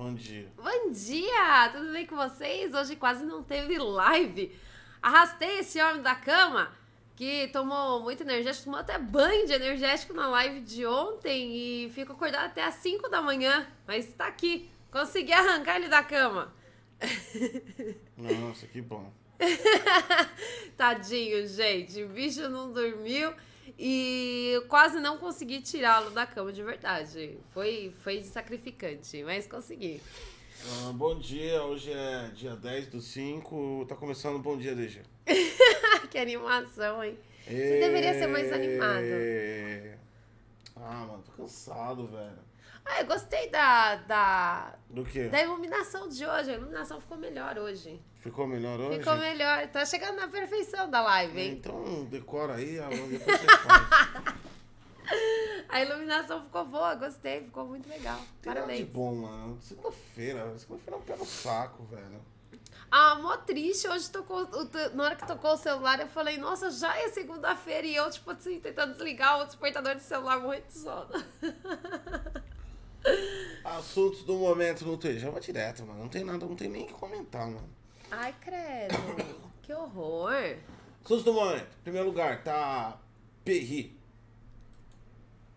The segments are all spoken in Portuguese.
Bom dia. Bom dia! Tudo bem com vocês? Hoje quase não teve live. Arrastei esse homem da cama que tomou muito energético, tomou até banho de energético na live de ontem e ficou acordado até às 5 da manhã. Mas tá aqui. Consegui arrancar ele da cama. Nossa, que bom. Tadinho, gente. O bicho não dormiu e quase não consegui tirá-lo da cama de verdade. Foi, foi sacrificante, mas consegui. Ah, bom dia, hoje é dia 10 do 5. Tá começando o Bom Dia, DG. que animação, hein? Você deveria ser mais animado. Ah, mano, tô cansado, velho. Ah, eu gostei da, da, Do quê? da iluminação de hoje. A iluminação ficou melhor hoje. Ficou melhor hoje? Ficou melhor. Tá chegando na perfeição da live, É, hein? Então decora aí, depois você faz. A iluminação ficou boa, gostei, ficou muito legal. Tem nada de Parabéns. bom, mano. Segunda-feira, segunda-feira é um pé no saco, velho. Ah, mó triste. Hoje tocou. o Na hora que tocou o celular, eu falei, nossa, já é segunda-feira. E eu, tipo assim, tentando desligar o despertador do celular, morrendo de sono. Assuntos do momento no Twitter. Já vai direto, mano. Não tem nada, não tem nem o que comentar, mano. Ai, credo. que horror. Assuntos do momento. Em primeiro lugar, tá Perri.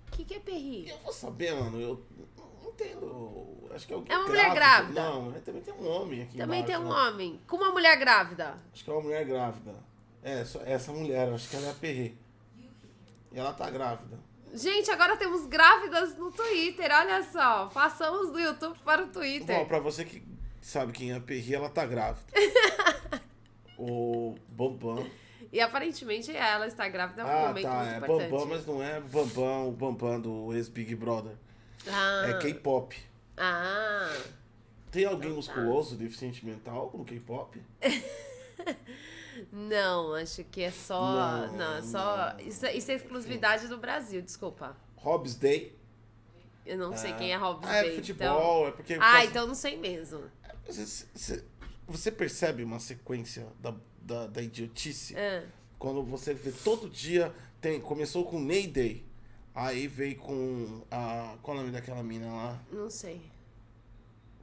O que, que é perri? Eu vou saber, mano. Eu não entendo. Acho que é alguém É uma mulher grávida. Não, é, também tem um homem aqui Também embaixo, tem um né? homem com uma mulher grávida. Acho que é uma mulher grávida. É, só- essa mulher, acho que ela é a Perri. E ela tá grávida. Gente, agora temos grávidas no Twitter, olha só. Passamos do YouTube para o Twitter. Bom, pra você que sabe quem é a Perri, ela tá grávida. o Bambam. E aparentemente ela está grávida é um Ah, momento tá. muito É importante. Bambam, mas não é Bambam, o Bambam do ex-Big Brother. Ah. É K-pop. Ah. Tem alguém musculoso, deficiente mental no K-pop? Não, acho que é só. Não, Não, é só. não. Isso, é- isso é exclusividade do Brasil, desculpa. Hobbs Day. Eu não sei quem é Robson Ah, é Day, futebol, então... é porque... Ah, então não sei mesmo. Você, percebe uma sequência da, da, da idiotice? Ah, Quando você vê todo dia, tem, começou com Day, aí veio com a. Qual é o nome daquela mina lá? não sei.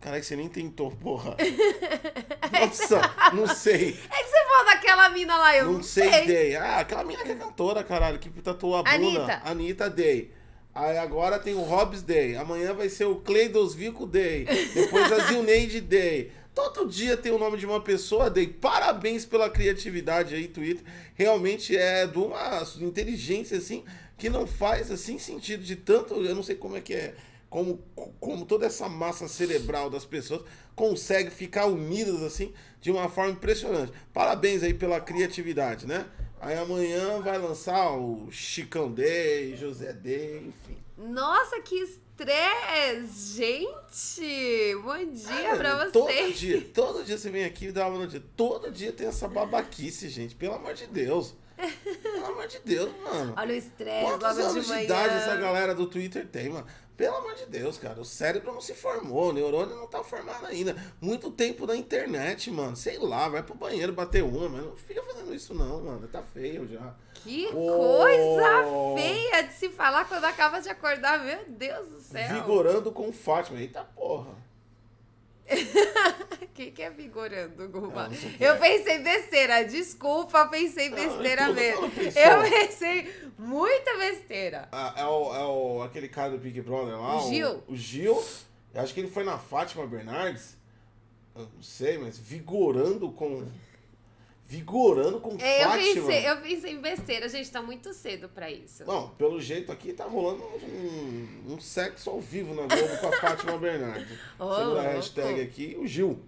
Caralho, você nem tentou, porra. Nossa, não sei. É que você falou daquela mina lá, eu não, Não sei Day. Ah, aquela mina que é cantora, caralho, que tatuou a bunda. Anitta. Anitta Day. Aí agora tem o Hobbs Day. Amanhã vai ser o Cleidos Vico Day. Depois a Zilneide Day. Todo dia tem o nome de uma pessoa Day. Parabéns pela criatividade aí, Twitter. Realmente é de uma inteligência, assim, que não faz, assim, sentido de tanto... Eu não sei como é que é... Como, como toda essa massa cerebral das pessoas consegue ficar unidas, assim, de uma forma impressionante. Parabéns aí pela criatividade, né? Aí amanhã vai lançar o Chicão Day, José Day, enfim. Nossa, que estresse! Gente! Bom dia Ah, pra Todo vocês! dia, todo dia você vem aqui e dá uma notícia. Todo dia tem essa babaquice, gente. Pelo amor de Deus. Pelo amor de Deus, mano. Olha o estresse Quantos logo anos de idade essa galera do Twitter tem, mano? Pelo amor de Deus, cara. O cérebro não se formou, o neurônio não tá formado ainda. Muito tempo na internet, mano. Sei lá, vai pro banheiro bater uma, mas não fica fazendo isso não, mano. Tá feio já. Que Oh. coisa feia de se falar quando acaba de acordar, meu Deus do céu. Vigorando com Fátima. Eita porra. O que, que é vigorando, não o que eu é. pensei besteira, desculpa, pensei besteira todo mesmo. Eu pensei muita besteira. Ah, é, o, é o, aquele cara do Big Brother lá. O Gil. O, Gil. Eu acho que ele foi na Fátima Bernardes. Eu não sei, mas vigorando com. Vigorando com É, eu, Fátima. pensei, eu pensei em besteira, gente, tá muito cedo pra isso. Não, pelo jeito aqui tá rolando um, um sexo ao vivo na Globo com a Fátima Bernardes. Ô, Segura a hashtag aqui, o Gil.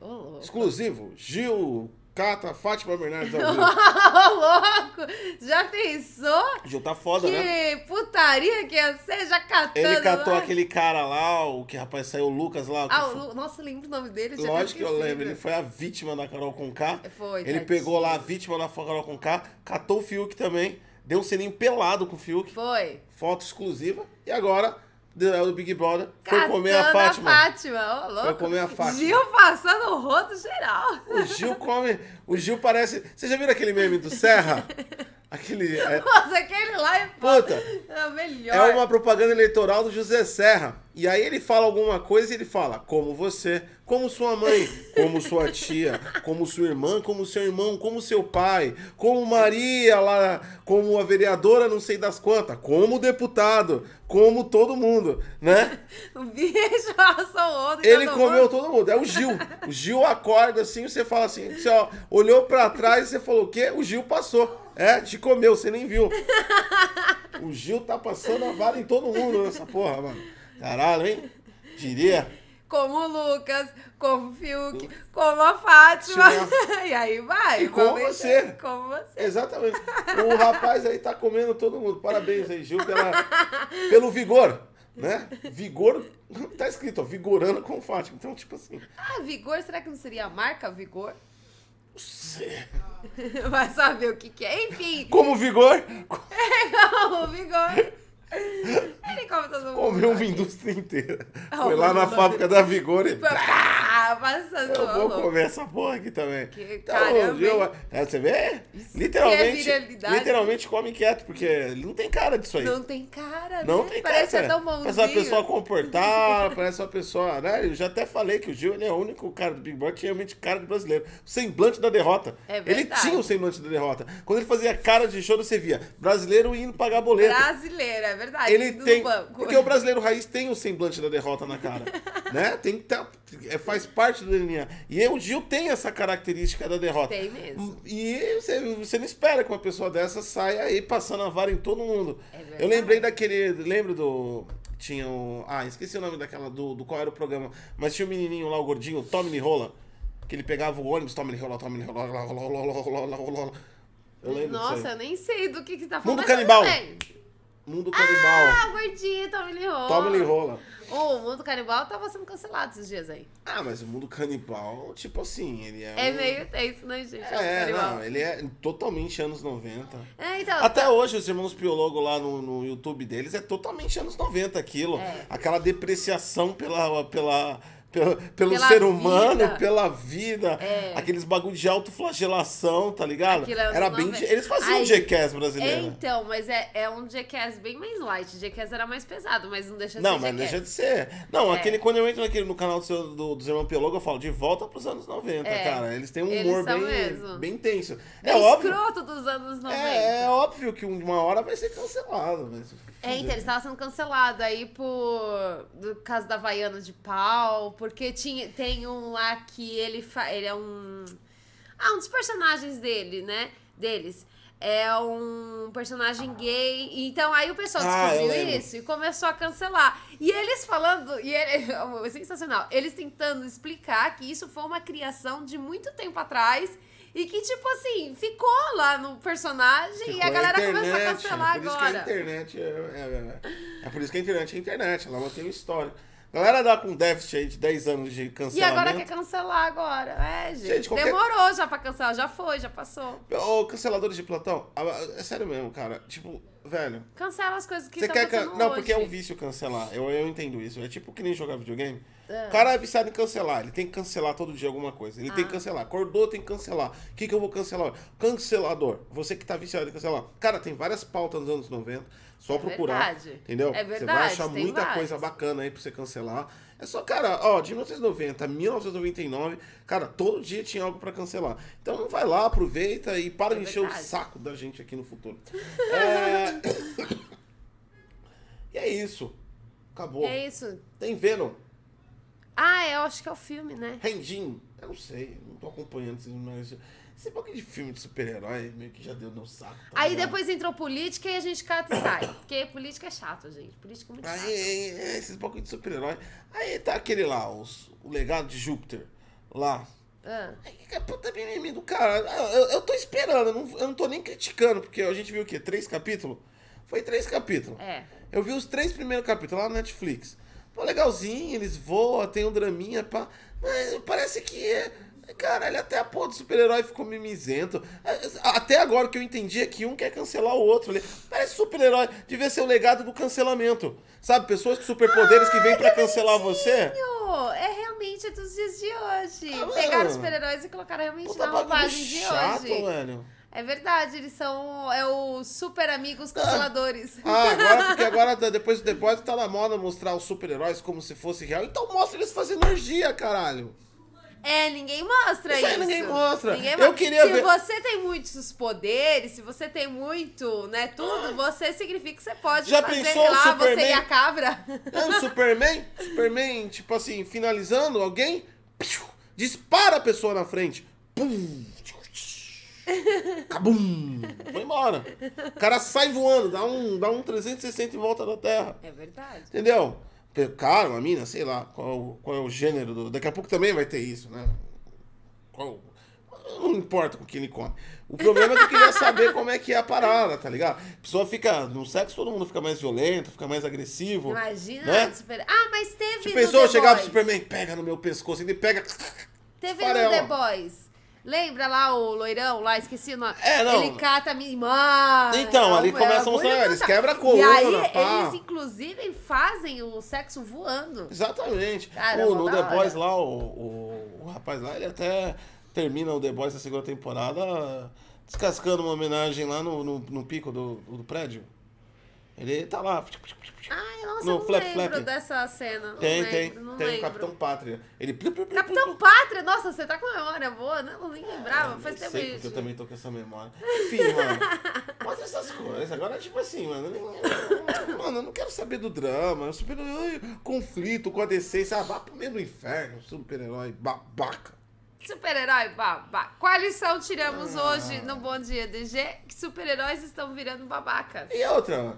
Louco. Exclusivo, Gil cata Fátima Bernardes ao vivo. Ô, louco! Já pensou? O Gil tá foda, né? Que putaria que ia ser, já catando Ele catou lá. aquele cara lá, o que rapaz saiu o Lucas lá. que Ah, o Lu- nossa, lembro o nome dele. Lógico que eu lembro, ele foi a vítima da Carol Conká. Foi, Ele tadinho. pegou lá a vítima da Carol Conká, catou o Fiuk também, deu um selinho pelado com o Fiuk, Foi. foto exclusiva, e agora, do, Big Brother, foi comer a Fátima. Fátima, ô, louco. Foi comer a Fátima. Gil passando o rodo geral. O Gil come. O Gil parece. Você já viu aquele meme do Serra? Aquele. É, Nossa, aquele lá é puta, é o melhor. é uma propaganda eleitoral do José Serra. E aí ele fala alguma coisa e ele fala, como você, como sua mãe, como sua tia, como sua irmã, como seu irmão, como seu pai, como Maria lá, como a vereadora não sei das quantas, como deputado, como todo mundo, né? O bicho passou outro. Ele todo comeu mundo- todo mundo. É o Gil. O Gil acorda assim, você fala assim, você ó, olhou pra trás e você falou o quê? O Gil passou. É, te comeu, você nem viu. O Gil tá passando a vara em todo mundo nessa porra, mano. Caralho, hein? Diria. Como o Lucas, como o Fiuk, como a Fátima. e aí vai. E como você. ver. Como você. Exatamente. O rapaz aí tá comendo todo mundo. Parabéns aí, Gil, pela, pelo vigor. Né? Vigor. Tá escrito, ó, vigorando com Fátima. Então, tipo assim. Ah, Vigor, será que não seria a marca Vigor? não sei. Vai saber o que, que é. Enfim, Como vigor, o Vigor. Ele come todo mundo. comeu uma indústria inteira. Ah, Foi lá na fábrica da Vigor e. Pá, passando Eu vou louco. comer essa porra aqui também. Que Então, caramba, hein? é, você vê? Isso é Literalmente, viralidade. literalmente come quieto, porque não tem cara disso aí. Não tem cara, Não né? tem Parece cara. ser tão bonzinho. Parece uma pessoa comportada, parece uma pessoa, né? Eu já até falei que o Gil ele é o único cara do Big Brother que tinha realmente cara de brasileiro. O semblante da derrota. É ele tinha o semblante da derrota. Quando ele fazia cara de choro, você via brasileiro indo pagar boleto. Brasileira, é verdade. Ele tem. Porque o brasileiro raiz tem o semblante da derrota na cara. né? Tem é, faz parte do DNA. E o Gil tem essa característica da derrota. Tem mesmo. E você, você não espera que uma pessoa dessa saia aí passando a vara em todo mundo. É verdade. Eu lembrei daquele. Lembro do. Tinha o. Ah, esqueci o nome daquela. Do, do qual era o programa. Mas tinha o menininho lá, o gordinho, o Tommy Rola. Que ele pegava o ônibus, Tommy Rola, Tommy Rola, rola, rola, rola, rola, rola. Eu lembro Nossa, eu nem sei do que que tá falando. Mundo Canibal. Mundo Canibal. Ah, gordinho, Tommy Lee Rola. Tommy Lee Rola. O Mundo Canibal tava sendo cancelado esses dias aí. Ah, mas o mundo canibal, tipo assim, ele é. É um- meio tenso, né, gente? É, não, ele é totalmente anos 90. É, então. Até hoje, os irmãos Piologo lá no, no YouTube deles é totalmente anos 90 aquilo. É. Aquela depreciação pela, pela, pela- pelo Pela ser humano, vida. pela vida. É. Aqueles bagulho de autoflagelação, tá ligado? É Era bem. 90. Eles faziam Aí- Jackass É, brasileiro. então, mas é, é um Jackass bem mais light. Jackass era mais pesado, mas não deixa de Não, ser mas Jackass. deixa de ser. Não, É. aquele, quando eu entro naquele, no canal do, seu, do, dos Irmãos Piologo, eu falo de volta pros anos 90, É. cara. Eles têm um humor bem, mesmo. bem tenso. É É óbvio. escroto dos anos 90. É, é óbvio que uma hora vai ser cancelado. Mas... É, então, ele estava sendo cancelado aí por. Do caso da Havaiana de pau, porque tinha, tem um lá que ele, fa, ele é um. Ah, um dos personagens dele, né? Deles. É um personagem gay. Então aí o pessoal Ah, descobriu lembro. isso e começou a cancelar. E eles falando, e ele, é sensacional, eles tentando explicar que isso foi uma criação de muito tempo atrás. E que, tipo assim, ficou lá no personagem e a Ficou galera começou a internet, cancelar é por agora. Isso que a internet é, é, é, é por isso que a internet é a internet, ela mantém uma história. Galera dá com déficit aí de 10 anos de E cancelamento. agora quer cancelar agora. É, gente. Gente, qualquer- Demorou já pra cancelar. Já foi, já passou. Ô, canceladores de plantão, ah, é sério mesmo, cara. Tipo, velho. Cancela as coisas que Você quer. can- Não, hoje. porque é um vício cancelar. Eu, eu entendo isso. É tipo que nem jogar videogame. É. O cara é viciado em cancelar. Ele tem que cancelar todo dia alguma coisa. Ele tem Ah. que cancelar. Acordou, tem que cancelar. O que, que eu vou cancelar? Cancelador. Você que tá viciado em cancelar. Cara, tem várias pautas dos anos 90. Só É procurar. verdade. Entendeu? É Você vai verdade, achar muita várias. coisa bacana aí pra você cancelar. É só, cara, ó, de 1990 a 1999, cara, todo dia tinha algo pra cancelar. Então vai lá, aproveita e para É de encher o verdade. saco da gente aqui no futuro. É... e é isso. Acabou. É isso. Tem Venom, Ah, eu acho que é o filme, né? Rendin. Eu não sei, não tô acompanhando esses mas Esse pouco de filme de super-herói meio que já deu no saco. tá Aí ligado? depois entrou política e a gente cata e sai. Porque política é chato, gente. Política é muito chato. Aí, esses pouco de super-herói. Aí tá aquele lá, os, o legado de Júpiter. Lá. Ah, Aí, que puta mimimi do cara. Eu, eu tô esperando, eu não, eu não tô nem criticando, porque a gente viu o quê? Três capítulos? Foi três capítulos. é. Eu vi os três primeiros capítulos lá na Netflix. Pô, legalzinho, eles voam, tem um draminha, pá. Mas parece que é. Caralho, até a porra do super-herói ficou mimizento. Até agora o que eu entendi é que um quer cancelar o outro. ali. Parece super-herói. Devia ser o legado do cancelamento. Sabe, pessoas com superpoderes que vêm pra cancelar você. É realmente dos dias de hoje. Ah, Pegaram os super-heróis e colocaram realmente Puta na roupagem de chato, hoje. velho. É verdade, eles são é os super amigos consoladores. Ah, agora, porque agora, depois do Boys, tá na moda mostrar os super-heróis como se fosse real. Então mostra eles fazendo energia, caralho. É, ninguém mostra Isso isso. ninguém mostra. Ninguém Eu queria se ver- você tem muitos poderes, se você tem muito, né, tudo, você significa que você pode Já fazer pensou lá, você Superman? e a cabra. É o Superman, Superman, tipo assim, finalizando alguém, piu, dispara a pessoa na frente. Pum! Cabum! Foi embora. O cara sai voando, dá um, dá um 360 em volta da Terra. É verdade. Entendeu? Cara, uma mina, sei lá, qual, qual é o gênero do. Daqui a pouco também vai ter isso, né? Qual- Não importa com quem ele come. O problema é que eu queria saber como é que é a parada, tá ligado? A pessoa fica. No sexo todo mundo fica mais violento, fica mais agressivo. Imagina, Né? super... Ah, mas teve Você pensou chegar pro. Superman, pega no meu pescoço, ele pega. Teve no The Boys. Lembra lá o loirão lá, esqueci o nome. É, não. Ele cata a minha irmã. Então, ali É, começa a mostrar, muito eles quebram a E coluna, aí, pá. eles inclusive fazem o sexo voando. Exatamente. O, no The. Boys lá, o, o, o rapaz lá, ele até termina o The Boys da segunda temporada descascando uma homenagem lá no, no, no pico do, do prédio. Ele tá lá. Ai, nossa, No eu não flap, lembro flap. dessa cena. não Tem, lembro, tem. Não Tem o lembro. Capitão Pátria. Ele. Capitão Pátria, nossa, você tá com memória boa, né? Eu nem lembrava, Eu faz tempo sei isso. eu também tô com essa memória. Enfim, mano. Mostra essas coisas. Agora, tipo assim, mano. eu- Mano, eu não quero saber do drama. Super-herói, conflito com a DC. Ah, vá pro meio do inferno. Super-herói babaca. Super-herói, babá. Qual lição tiramos Ah. hoje no Bom Dia DG? Que super-heróis estão virando babacas. E outra,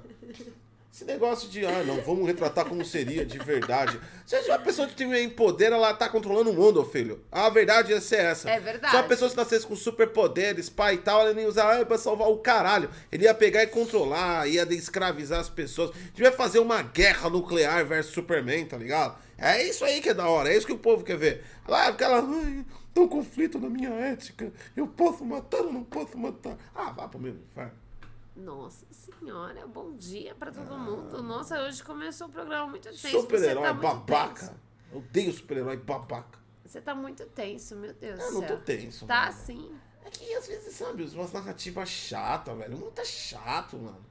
esse negócio de, ah, não, vamos retratar como seria de verdade. Se a pessoa que tem poder, ela tá controlando o mundo, filho. A verdade ia ser essa. É verdade. Se uma pessoa que nascesse com superpoderes, pai e tal, ela nem usar ah, pra salvar o caralho. Ele ia pegar e controlar, ia escravizar as pessoas. Devia fazer uma guerra nuclear versus Superman, tá ligado? É isso aí que é da hora, é isso que o povo quer ver. Lá, fica lá, ai, tem um conflito na minha ética. Eu posso matar ou não posso matar? Ah, vá pro mesmo inferno. Nossa senhora, bom dia pra todo mundo. Nossa, hoje começou o programa muito tenso. Super-herói tá babaca. tenso. Eu odeio super-herói babaca. Você tá muito tenso, meu Deus Eu não tô tenso. Tá mano. sim. É que às vezes, sabe, umas narrativas chatas, velho. Muito tá chato, mano.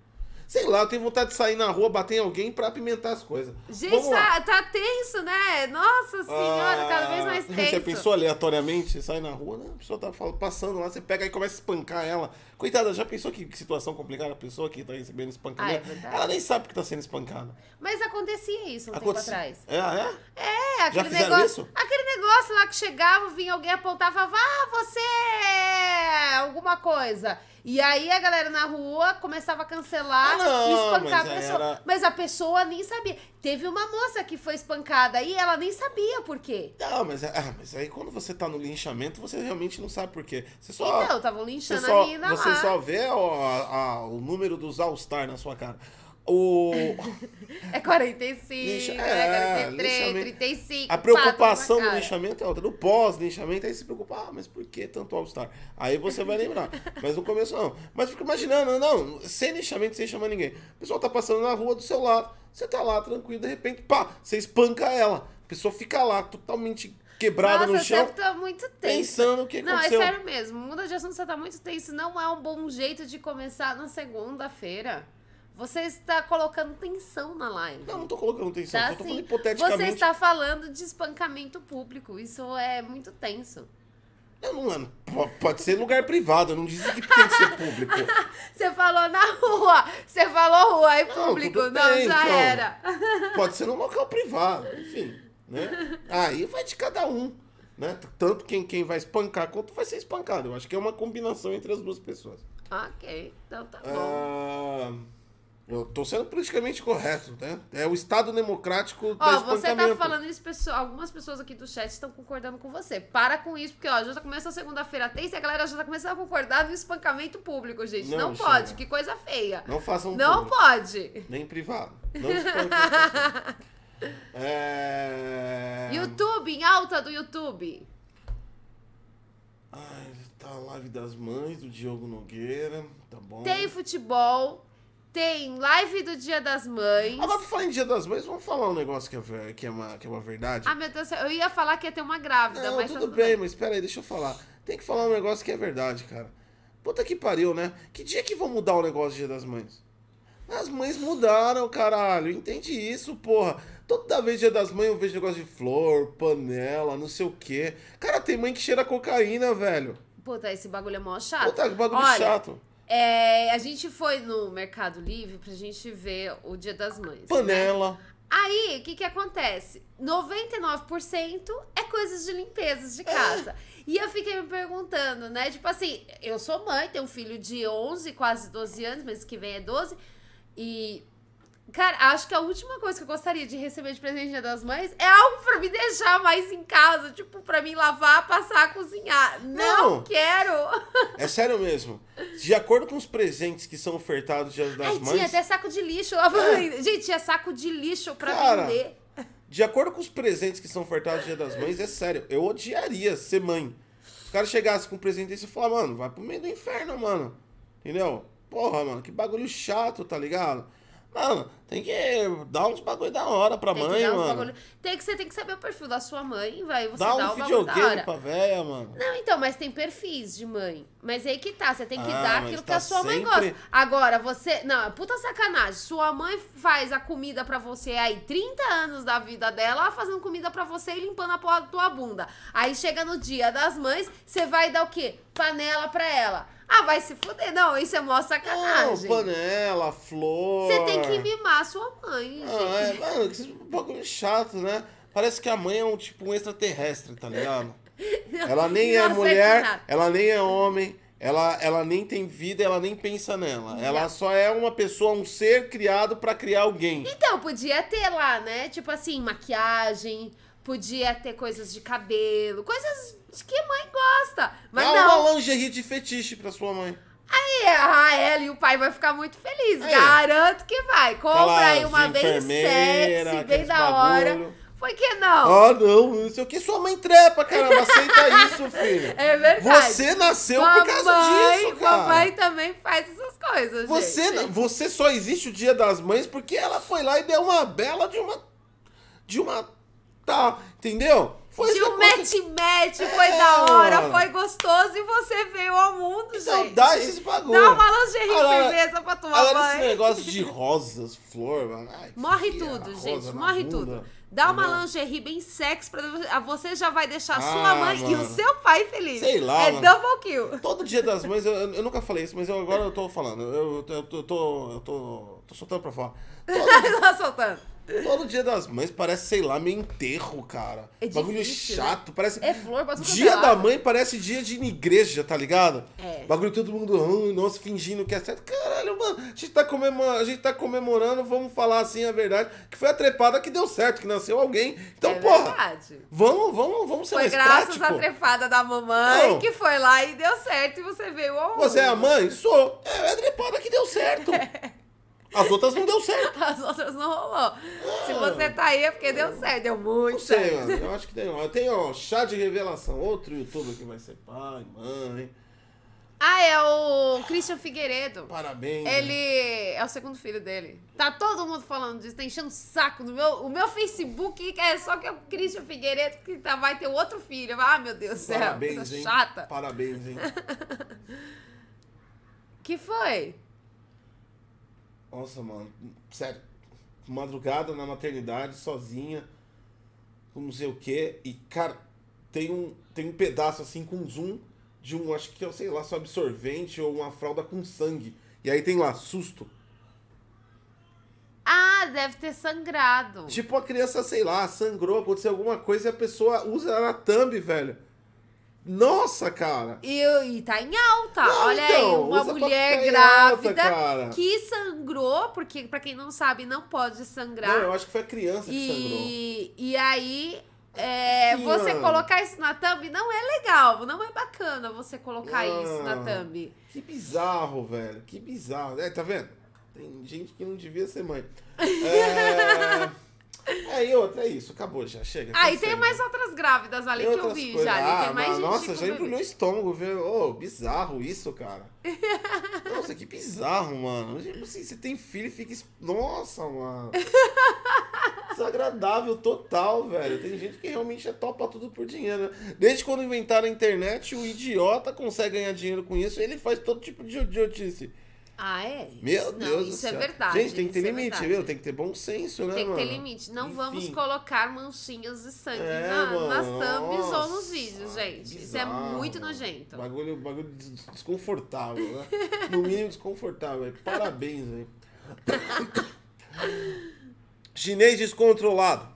Sei lá, eu tenho vontade de sair na rua, bater em alguém pra apimentar as coisas. Gente, tá, tá tenso, né? Nossa senhora, cada vez mais Ah, tenso. Você pensou aleatoriamente, você sai na rua, né? A pessoa tá passando lá, você pega e começa a espancar ela. Coitada, já pensou que, situação complicada a pessoa que tá recebendo espancamento? Ah, é ela nem sabe que tá sendo espancada. Mas acontecia isso um Aconte- tempo atrás. É, é? É, aquele negócio. isso? Aquele negócio lá que chegava, vinha alguém apontar e falava, ah, você é alguma coisa. E aí a galera na rua começava a cancelar Ah, não, e espancar mas a pessoa. era- Mas a pessoa nem sabia. Teve uma moça que foi espancada e ela nem sabia por quê. Não, mas, ah, mas aí quando você tá no linchamento, você realmente não sabe por quê. Você só. então, estavam Você linchando só, a menina você lá. só vê ó, a- a- o número dos All-Star na sua cara. O, É 45, Lixa- é, é, 43, lixamento. 35. a preocupação do lixamento é outra. No pós-lixamento, aí você preocupa, ah, mas por que tanto All-Star? Aí você vai lembrar. Mas no começo não. Mas fica imaginando, não, sem lixamento, sem chamar ninguém. O pessoal tá passando na rua do seu lado, você tá lá tranquilo, de repente, pá, você espanca ela. A pessoa fica lá, totalmente quebrada Nossa, no chão, você tá muito tenso. pensando o que Não, é aconteceu. sério mesmo. Muda de assunto, você tá muito tenso. Não é um bom jeito de começar na segunda-feira. Você está colocando tensão na live. Não, não tô colocando tensão, Tá só tô falando sim. hipoteticamente. Você está falando de espancamento público. Isso é muito tenso. Não, mano, po- pode ser lugar privado, eu não disse que tem que ser público. Você falou na rua. Você falou rua e Não, público. Não, bem, já então. era. Pode ser num local privado, enfim, né? Aí vai de cada um, né? Tanto quem, quem vai espancar quanto vai ser espancado. Eu acho que é uma combinação entre as duas pessoas. ok, então tá bom. Ah, eu tô sendo politicamente correto, né? É o Estado democrático da Ó, você tá falando isso, pessoal, algumas pessoas aqui do chat estão concordando com você. Para com isso, porque ó, já tá começando segunda-feira tensa e a galera já tá começando a concordar no espancamento público, gente. Não, Não, pode, que coisa feia. Não façam Não público, pode. nem privado. Não espanquem. É... YouTube, em alta do YouTube. Ai, tá a live das mães do Diogo Nogueira, tá bom. Tem futebol, tem live do Dia das Mães. Agora, pra falar em Dia das Mães, vamos falar um negócio que é, que é, uma, que é uma verdade. Ah, meu Deus, eu ia falar que ia ter uma grávida, Não, mas tudo tá bem, mas espera aí, deixa eu falar. Tem que falar um negócio que é verdade, cara. Puta que pariu, né? Que dia que vão mudar o negócio do Dia das Mães? As mães mudaram, caralho. Entende isso, porra. Toda vez dia das mães eu vejo negócio de flor, panela, não sei o quê. Cara, tem mãe que cheira cocaína, velho. Puta, esse bagulho é mó chato. Puta, que bagulho Olha, chato. É, a gente foi no Mercado Livre pra gente ver o Dia das Mães. né? Panela. Aí, o que que acontece? 99% é coisas de limpezas de casa. E eu fiquei me perguntando, né? Tipo assim, eu sou mãe, tenho um filho de 11, quase 12 anos, mas que vem é 12. E, cara, acho que a última coisa que eu gostaria de receber de presente no Dia das Mães é algo pra me deixar mais em casa. Tipo, pra mim lavar, passar, cozinhar. Não, Não. quero! É sério mesmo. De acordo com os presentes que são ofertados Dia das Ai, tinha Mães, até saco de lixo pra Gente, tinha saco de lixo pra Cara, vender. de acordo com os presentes que são ofertados Dia das Mães, é sério. Eu odiaria ser mãe. Se o cara chegasse com um presente desse e falar, mano, vai pro meio do inferno, mano. Entendeu? Porra, mano, que bagulho chato, tá ligado? Mano, tem que dar uns bagulho da hora pra Tem que mãe, mano. bagulho- Tem que, você tem que saber o perfil da sua mãe, vai. Você Dá dá, um videogame pra véia, mano. Não, então, mas tem perfis de mãe. Mas aí que tá, você tem que Ah, dar aquilo que tá a sua mãe sempre- gosta. Agora, você. Não, é puta sacanagem. Sua mãe faz a comida pra você aí, 30 anos da vida dela, ela fazendo comida pra você e limpando a porra da tua bunda. Aí chega no dia das mães, você vai dar o quê? Panela pra ela. Ah, vai se fuder. Não, isso é mó Não, sacanagem. panela, flor. Você tem que mimar a sua mãe, gente. Ah, é, mano, que bagulho chato, né? Parece que a mãe é um tipo um extraterrestre, tá ligado? Ela nem é aceito mulher, ela nem é homem, ela, ela nem tem vida, ela nem pensa nela. Ela Não. só é uma pessoa, um ser criado pra criar alguém. Então, podia ter lá, né? Tipo assim, maquiagem, podia ter coisas de cabelo, coisas que mãe gosta. Mas Dá não. uma lingerie de fetiche pra sua mãe. Aí a ela e o pai vai ficar muito feliz. Aí. Garanto que vai. Compra aí uma bem sexy, bem da hora. bagulho. Por que não? Ah, não, não sei o que. Sua mãe trepa, caramba. Aceita isso, filho. É verdade. Você nasceu por causa Mamãe- disso, cara. Mamãe também faz essas coisas, Você, gente. você só existe o Dia das Mães porque ela foi lá e deu uma bela de uma. De uma. Tá, entendeu? Foi Tinha um que match-match, foi É, da hora, mano. foi gostoso e você veio ao mundo, Então, gente. dá esses bagulho. Dá uma lingerie Agora- firmeza pra tua mãe. esse negócio de rosas, flor, mano. ai, Morre enfia tudo, a gente. Morre bunda, tudo. Dá uma entendeu? lingerie bem sexy pra a você já vai deixar Ah, sua mãe e o mano. seu pai feliz. Sei lá, É mano. double kill. Todo dia das mães, eu, eu nunca falei isso, mas eu, agora eu tô falando. Eu, eu, eu tô, eu tô, eu tô, tô soltando pra fora. tá soltando. Todo dia das mães parece, sei lá, meio enterro, cara. É Bagulho difícil, chato. Parece. É flor tudo Dia é da mãe parece dia de igreja, tá ligado? É. Bagulho todo mundo, "Ai, nossa, fingindo que é certo. Caralho, mano, a gente, tá comemorando, a gente tá comemorando, vamos falar assim a verdade, que foi a trepada que deu certo, que nasceu alguém. Então, é porra, verdade. vamos, vamos, vamos ser Foi mais graças prático. à trepada da mamãe Não. que foi lá e deu certo e você veio ao Você é a mãe? Sou. É, é a trepada que deu certo. As outras não deu certo. As outras não rolou. Se você tá aí é porque deu certo, deu muito Não sei, certo. mano. Eu acho que tem. ó, Tem, ó, chá de revelação. Outro youtuber que vai ser pai, mãe. Ah, é o Christian Figueiredo. Parabéns. Ele é o segundo filho dele. Tá todo mundo falando disso, tá enchendo o saco no meu, o meu Facebook é só que é o Christian Figueiredo que tá, vai ter outro filho. Ah, meu Deus do céu, Parabéns, hein? chata. Parabéns, hein? Que foi? Nossa, mano. Sério. Madrugada na maternidade, sozinha. Com não sei o quê. E, cara, tem um, tem um pedaço assim com zoom de um, acho que é, sei lá, só absorvente ou uma fralda com sangue. E aí tem lá, susto. Ah, deve ter sangrado. Tipo a criança, sei lá, sangrou, aconteceu alguma coisa e a pessoa usa ela na thumb, velho. Nossa, cara. E, e tá em alta. Não, Olha então, aí, uma mulher grávida alta, que sangrou, porque pra quem não sabe, não pode sangrar. Não, eu acho que foi a criança que sangrou. E, e aí, é, Sim, você mano. colocar isso na thumb não é legal, não é bacana você colocar isso na thumb. Que bizarro, velho. Que bizarro. É, tá vendo? Tem gente que não devia ser mãe. É, é e outra, é isso. Acabou já. Chega. Ah, e cansei, tem mais outras grávidas ali Tem que eu vi coisas. já. ali. Ah, tem mais mas, gente nossa, já bebê. embrulhou o estômago, viu? Ô, bizarro isso, cara. Nossa, que bizarro, mano. Tipo assim, você tem filho e fica. Nossa, mano. desagradável total, velho. Tem gente que realmente é topa tudo por dinheiro, né? Desde quando inventaram a internet, o idiota consegue ganhar dinheiro com isso, ele faz todo tipo de idiotice. Ah, é? Meu Não, Deus do isso céu. é verdade. Gente, tem que ter é limite, verdade. viu? Tem que ter bom senso, né, Tem que mano? ter limite. Não Enfim. vamos colocar manchinhas de sangue É, na- mano, nas thumbs ou nossa, nos vídeos, gente. Isso é bizarro, muito nojento. Bagulho, bagulho des- desconfortável, né? No mínimo desconfortável. velho. Parabéns, velho. Chinês descontrolado.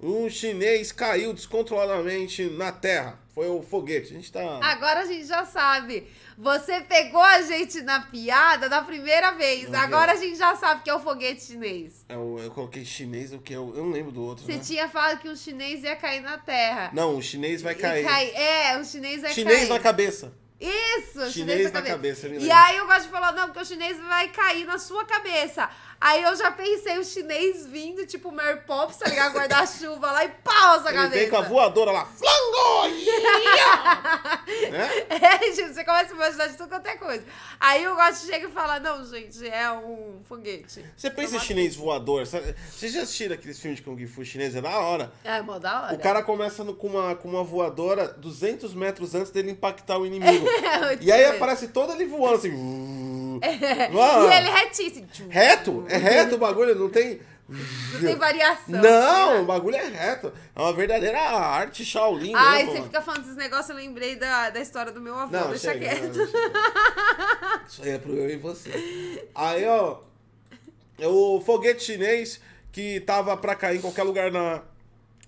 Um chinês caiu descontroladamente na terra. Foi o foguete. A gente tá. Agora a gente já sabe. Você pegou a gente na piada da primeira vez. Agora a gente já sabe que é o foguete chinês. Eu, eu coloquei chinês, o que eu, eu não lembro do outro. Você né? tinha falado que o chinês ia cair na terra. Não, o chinês vai cair. cai- É, o chinês vai Chinês cair. na cabeça. Isso, o Chinês na cabeça, me E aí eu gosto de falar, não, porque o chinês vai cair na sua cabeça. Aí eu já pensei o chinês vindo, tipo Mary Poppins, tá ligado? Guarda-chuva lá e pau essa Ele cabeça. vem com a voadora lá. Flango! Né? É, gente, você começa a imaginar de tudo quanto é coisa. Aí eu gosto de chegar e falar, não, gente, é um foguete. Você pensa em chinês voador? sabe? Vocês já assistiram aqueles filmes de Kung Fu chinês? É da hora. É, mó da hora. O cara começa no- com, uma, com uma voadora 200 metros antes dele impactar o inimigo. É, e aí aparece todo ele voando assim. É, Mano. E ele retíssimo. Tchum. Reto? É reto o bagulho, não tem. Não tem variação. Não, o bagulho é reto. É uma verdadeira arte Shaolin Ai, mesmo. você fica falando desses negócios, eu lembrei da, da história do meu avô. Não, deixa chega, quieto. não. Isso aí é pro eu e você. Aí, ó, o foguete chinês que tava pra cair em qualquer lugar na,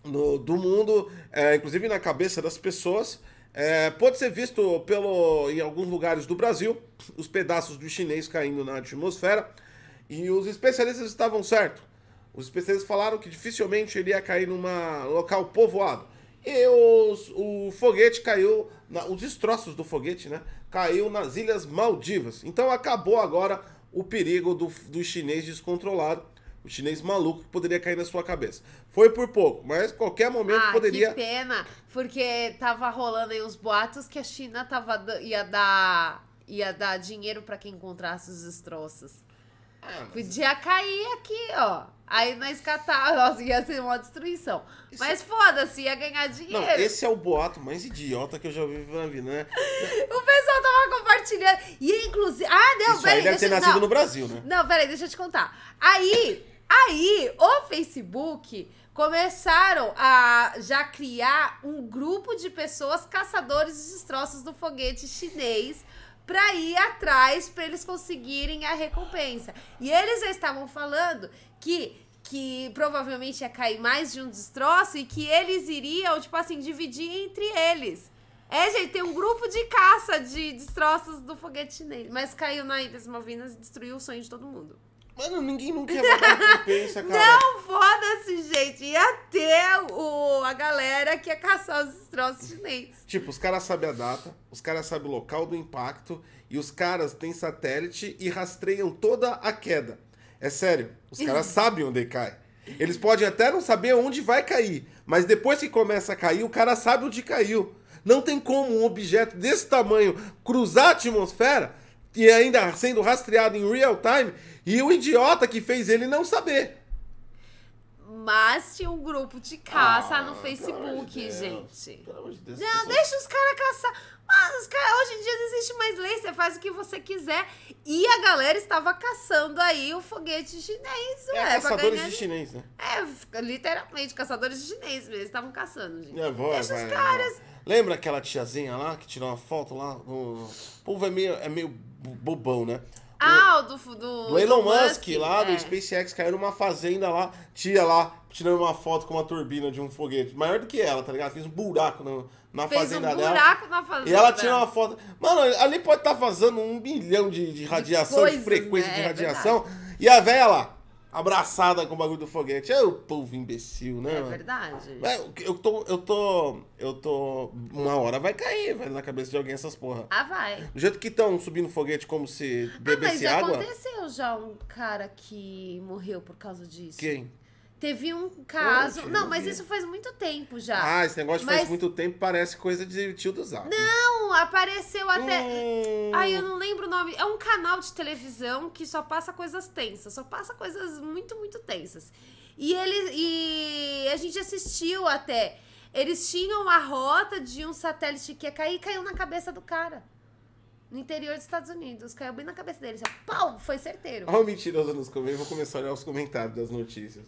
no- do mundo, é, inclusive na cabeça das pessoas, é, pode ser visto pelo, em alguns lugares do Brasil, os pedaços do chinês caindo na atmosfera, e os especialistas estavam certos. Os especialistas falaram que dificilmente ele ia cair num local povoado. E os- o foguete caiu, na- os destroços do foguete, né? Caiu nas Ilhas Maldivas. Então acabou agora o perigo do, do chinês descontrolado, o chinês maluco que poderia cair na sua cabeça. Foi por pouco, mas qualquer momento Ah, poderia. que pena, porque tava rolando aí uns boatos que a China tava, ia dar ia dar dinheiro pra quem encontrasse os destroços. Ah, mas- Podia cair aqui, ó. Aí nós catar, nossa, ia ser uma destruição. Isso Mas foda-se, ia ganhar dinheiro. Não, esse é o boato mais idiota que eu já vi na vida, né? O pessoal tava compartilhando. E inclusive. Ah, não, Isso aí peraí. deve ter deixa... nascido não. no Brasil, né? Não, peraí, deixa eu te contar. Aí, aí, o Facebook começaram a já criar um grupo de pessoas caçadores de destroços do foguete chinês pra ir atrás pra eles conseguirem a recompensa. E eles já estavam falando que que provavelmente ia cair mais de um destroço e que eles iriam, tipo assim, dividir entre eles. É, gente, tem um grupo de caça de destroços do foguete chinês. Mas caiu na Ilha das Malvinas e destruiu o sonho de todo mundo. Mano, ninguém nunca ia pagar recompensa, cara. Não, foda-se, gente. Ia ter o, a galera que ia caçar os destroços chineses. Tipo, os caras sabem a data, os caras sabem o local do impacto e os caras têm satélite e rastreiam toda a queda. É sério, os caras sabem onde cai. Eles podem até não saber onde vai cair, mas depois que começa a cair, o cara sabe onde caiu. Não tem como um objeto desse tamanho cruzar a atmosfera e ainda sendo rastreado em real time e o idiota que fez ele não saber. Mas tinha um grupo de caça Ah, no Facebook, de Deus. gente. Pelo amor de Deus, Não, pessoal. deixa os caras caçar. Mas os caras, hoje em dia não existe mais lei, você faz o que você quiser. E a galera estava caçando aí o foguete chinês, É, ué, caçadores ganhar de chinês, né? É, literalmente, caçadores de chinês mesmo. Eles estavam caçando, gente. É, vai, Deixa vai, os vai. caras. Lembra aquela tiazinha lá que tirou uma foto lá? O povo é meio, é meio bo- bobão, né? Ah, o do, do, Do Elon Musk, lá do é. SpaceX caiu numa fazenda lá, tia lá, tirando uma foto com uma turbina de um foguete. Maior do que ela, tá ligado? Fez um buraco no- na Fez um fazenda dela. buraco na fazenda. E ela tira uma foto. Mano, ali pode estar vazando um bilhão de, de radiação, de, coisas, frequência né? de É radiação. e a velha lá, abraçada com o bagulho do foguete. É o povo imbecil, né? É mano? verdade. É, Eu tô, eu tô, eu tô, uma hora vai cair, velho, na cabeça de alguém essas porra. Ah, vai. Do jeito que estão subindo foguete como se Ah, mas bebesse água. aconteceu já um cara que morreu por causa disso. Quem? Teve um caso. Poxa, não, mas isso faz muito tempo já. Ah, esse negócio faz Mas- muito tempo parece coisa de tio do Zap. Não, apareceu até. Hum, Ai, eu não lembro o nome. É um canal de televisão que só passa coisas tensas, só passa coisas muito, muito tensas. E ele e a gente assistiu até. Eles tinham a rota de um satélite que ia cair e caiu na cabeça do cara. No interior dos Estados Unidos. Caiu bem na cabeça dele. Assim, Pau! Foi certeiro. Olha o mentiroso nos comentários. Vou começar a olhar os comentários das notícias.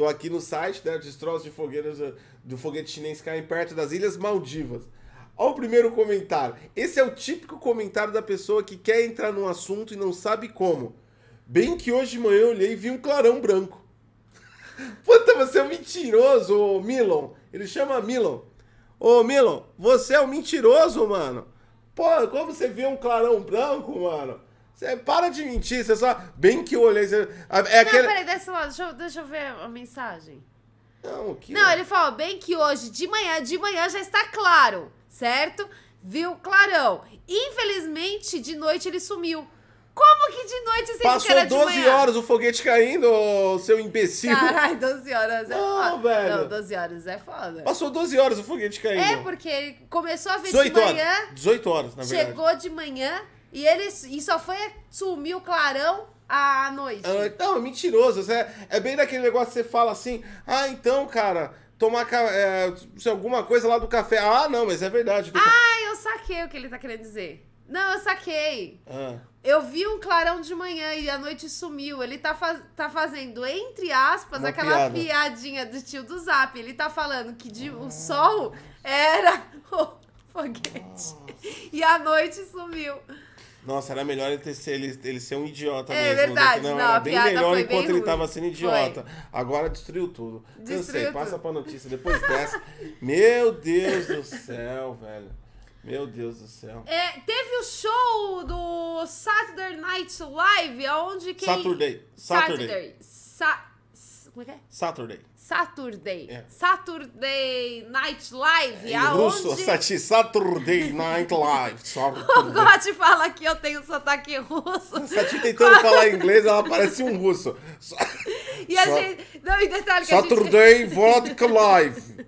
Tô aqui no site, né? Destroços de fogueiras eh, do foguete chinês caem perto das Ilhas Maldivas. Olha o primeiro comentário. Esse é o típico comentário da pessoa que quer entrar num assunto e não sabe como. Bem que hoje de manhã eu olhei e vi um clarão branco. Puta, você é um mentiroso, ô Milon. Ele chama Milon. Ô Milon, você é um mentiroso, mano. Pô, como você vê um clarão branco, mano? Você para de mentir, você só. Bem que eu olhei. É Não, aquele. peraí, desse lado. Deixa eu, deixa eu ver a mensagem. Não, que. Não, ele falou bem que hoje de manhã, de manhã já está claro, certo? Viu clarão. Infelizmente, de noite ele sumiu. Como que de noite você Passou era de 12 manhã? horas o foguete caindo, ô, seu imbecil. Caralho, 12 horas é Não, foda. velho. Não, 12 horas é foda. Passou 12 horas o foguete caindo. É, porque ele começou a ver de 18 manhã, horas. 18 horas, na verdade. chegou de manhã e ele e só foi sumir o clarão à noite. Ah, Não, é mentiroso. Você- É bem daquele negócio que você fala assim, ah, então, cara, tomar é, se alguma coisa lá do café. Ah, não, mas é verdade. Ah, eu saquei o que ele tá querendo dizer. Não, eu saquei. Ah. Eu vi um clarão de manhã e à noite sumiu. Ele tá, faz- tá fazendo, entre aspas, Uma aquela piada. piadinha do tio do Zap. Ele tá falando que de- o sol era o foguete. E à noite sumiu. Nossa, era melhor ele, ter, ser- ele, ele ser um idiota É mesmo. verdade, Não, não, era bem melhor foi enquanto bem ele ruim. tava sendo idiota. Agora destruiu tudo. Cansei, Destruiu passa tudo. pra notícia depois dessa. Meu Deus do céu, velho. Meu Deus do céu. É, teve o show do Saturday Night Live, onde quem... Saturday. Saturday. Saturday. Sa... Como é que é? Saturday. Saturday. É. Saturday Night Live, Em aonde... russo, Saturday Night Live. O Saturday. Gotti fala que eu tenho sotaque russo. Sati tentando falar inglês, ela parece um russo. E a Sa- gente... Não, e detalhe que a gente... Saturday Vodka Live.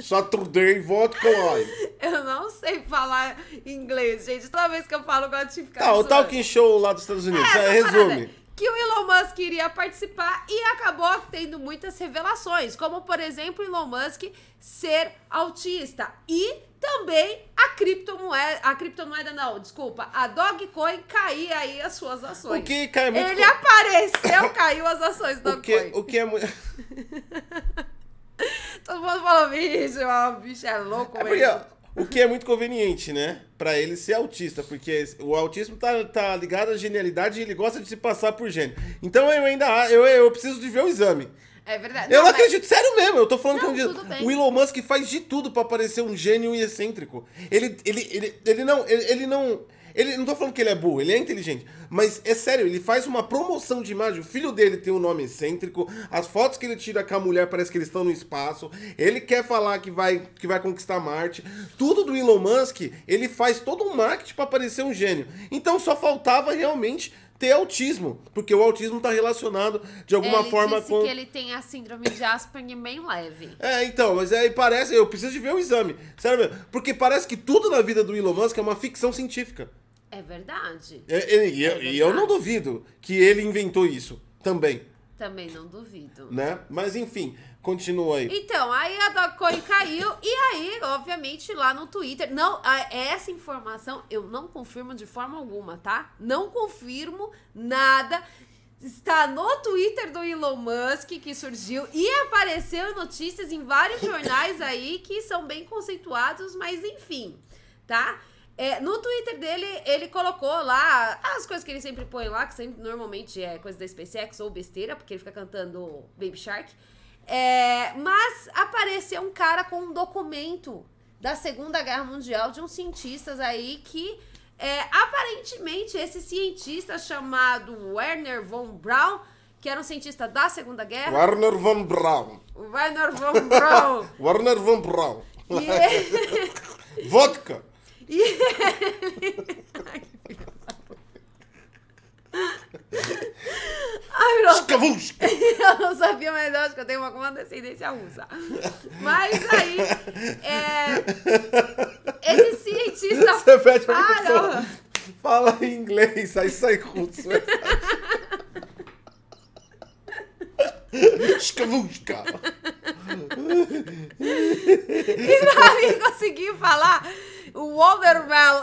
Saturday Vodka Live. Eu não sei falar inglês, gente. Toda vez que eu falo, eu gosto de ficar Tá, o. Talking Show lá dos Estados Unidos. É, parada, resume. Que o Elon Musk iria participar e acabou tendo muitas revelações, como por exemplo o Elon Musk ser autista e também a criptomoeda, a criptomoeda não, desculpa, a Dogecoin cair aí as suas ações. O que cai muito. Ele apareceu, caiu as ações que, Dogecoin. o que é muito. Todo mundo falou, bicho, o bicho é louco É mesmo. porque, o que é muito conveniente, né? Pra ele ser autista, porque o autismo tá, tá ligado à genialidade e ele gosta de se passar por gênio. Então eu ainda eu, eu preciso de ver o exame. É verdade. Eu não, mas- acredito, sério mesmo, eu tô falando Não, que bem. o Elon Musk faz de tudo pra parecer um gênio e excêntrico. Ele, ele, ele, ele não, ele, ele não, ele não tô falando que ele é burro, ele é inteligente, mas é sério, ele faz uma promoção de imagem. O filho dele tem um nome excêntrico, as fotos que ele tira com a mulher parece que eles estão no espaço. Ele quer falar que vai, que vai conquistar Marte. Tudo do Elon Musk, ele faz todo um marketing pra parecer um gênio. Então só faltava realmente ter autismo, porque o autismo tá relacionado de alguma ele forma disse com que ele tem a síndrome de Asperger bem leve. é, então, mas aí parece, eu preciso de ver o exame. Sério mesmo. Porque parece que tudo na vida do Elon Musk é uma ficção científica. É verdade. É, é, e, eu- É e eu não verdade. duvido que ele inventou isso também, Também não duvido. né? Mas enfim, continua aí. Então, aí a Dogecoin caiu e aí, obviamente, lá no Twitter, não, essa informação eu não confirmo de forma alguma, tá? Não confirmo nada. Está no Twitter do Elon Musk que surgiu e apareceu notícias em vários jornais aí que são bem conceituados, mas enfim, tá? É, no Twitter dele, ele colocou lá as coisas que ele sempre põe lá, que sempre normalmente é coisa da SpaceX ou besteira, porque ele fica cantando Baby Shark. É, mas apareceu um cara com um documento da Segunda Guerra Mundial de uns cientistas aí que é, aparentemente esse cientista chamado Werner von Braun, que era um cientista da Segunda Guerra, Warner von Braun. Werner von Braun, Warner von Braun. ele, Vodka. E ele. Ai, que filho Escavusca! Eu não sabia, mas eu acho que eu tenho uma descendência russa. Mas aí. É... Esse cientista. Você pede pra ah, Fala em inglês, aí sai russo. Escavusca! e não conseguiu falar watermelon.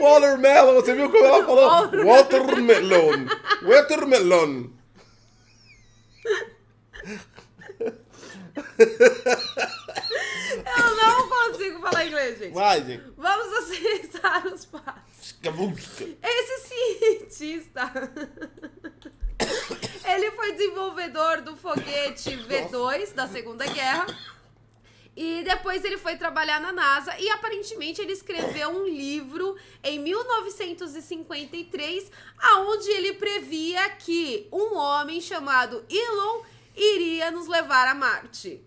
Watermelon, você viu como ela falou? Watermelon. Watermelon. Eu não consigo falar inglês, gente. Vai, gente. Vamos aceitar os passos. Esse cientista, ele foi desenvolvedor do foguete V2 da Segunda Guerra. E depois ele foi trabalhar na NASA e aparentemente ele escreveu um livro em 1953, aonde ele previa que um homem chamado Elon iria nos levar a Marte.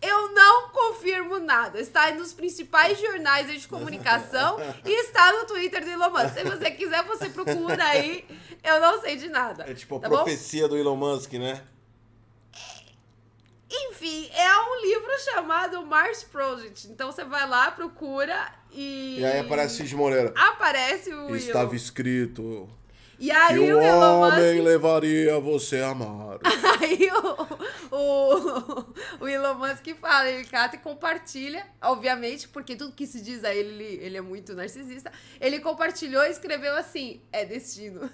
Eu não confirmo nada. Está nos principais jornais de comunicação e está no Twitter do Elon Musk. Se você quiser, você procura aí. Eu não sei de nada. É tipo a tá bom? profecia do Elon Musk, né? Enfim, é um livro chamado Mars Project. Então você vai lá, procura e. E aí aparece Cid Moreira. Aparece o Estava escrito E aí que o o Elon homem Musk. levaria você a Marte. Aí o, o, o Elon Musk fala, ele cata e compartilha, obviamente, porque tudo que se diz a ele, ele, é muito narcisista. Ele compartilhou e escreveu assim: é destino.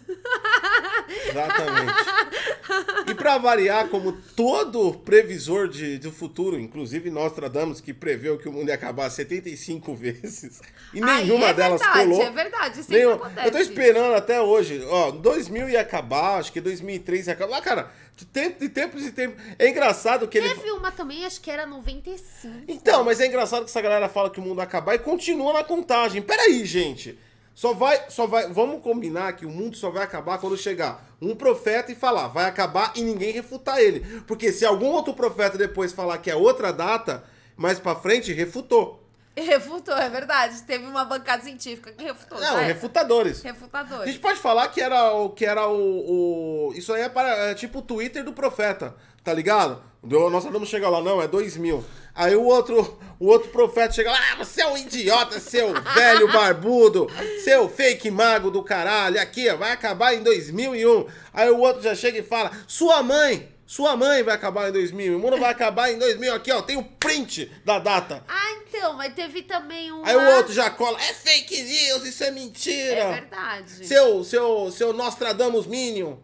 Exatamente. E pra variar, como todo previsor de, do futuro, inclusive Nostradamus, que preveu que o mundo ia acabar 75 vezes, e Aí nenhuma é delas verdade, colou. É verdade, sempre Nenhuma. acontece. Eu tô esperando até hoje. Ó, 2000 ia acabar, acho que 2003 ia acabar. Cara, de, tempo, de tempos em tempos. É engraçado que ele. Teve uma também, acho que era 95. Então, mas é engraçado que essa galera fala que o mundo vai acabar e continua na contagem. Peraí, gente. Só vai, só vai. Vamos combinar que o mundo só vai acabar quando chegar um profeta e falar, vai acabar e ninguém refutar ele. Porque se algum outro profeta depois falar que é outra data, mais pra frente, refutou. Refutou, é verdade. Teve uma bancada científica que refutou. Não, tá? refutadores. A Refutadores. gente pode falar que era o. Que era o, o- isso aí é, para, é tipo o Twitter do profeta, tá ligado? Do- Nós não chegar lá, não, é 2000. Aí o outro, o outro profeta chega lá, ah, você é um idiota, seu velho barbudo, seu fake mago do caralho, aqui, ó, vai acabar em 2001. Aí o outro já chega e fala, sua mãe, sua mãe vai acabar em 2000, o mundo vai acabar em 2000, aqui, ó, tem o print da data. Ah, então, mas teve também uma... Aí o outro já cola, é fake news, isso é mentira. É verdade. Seu, seu, seu Nostradamus Minion.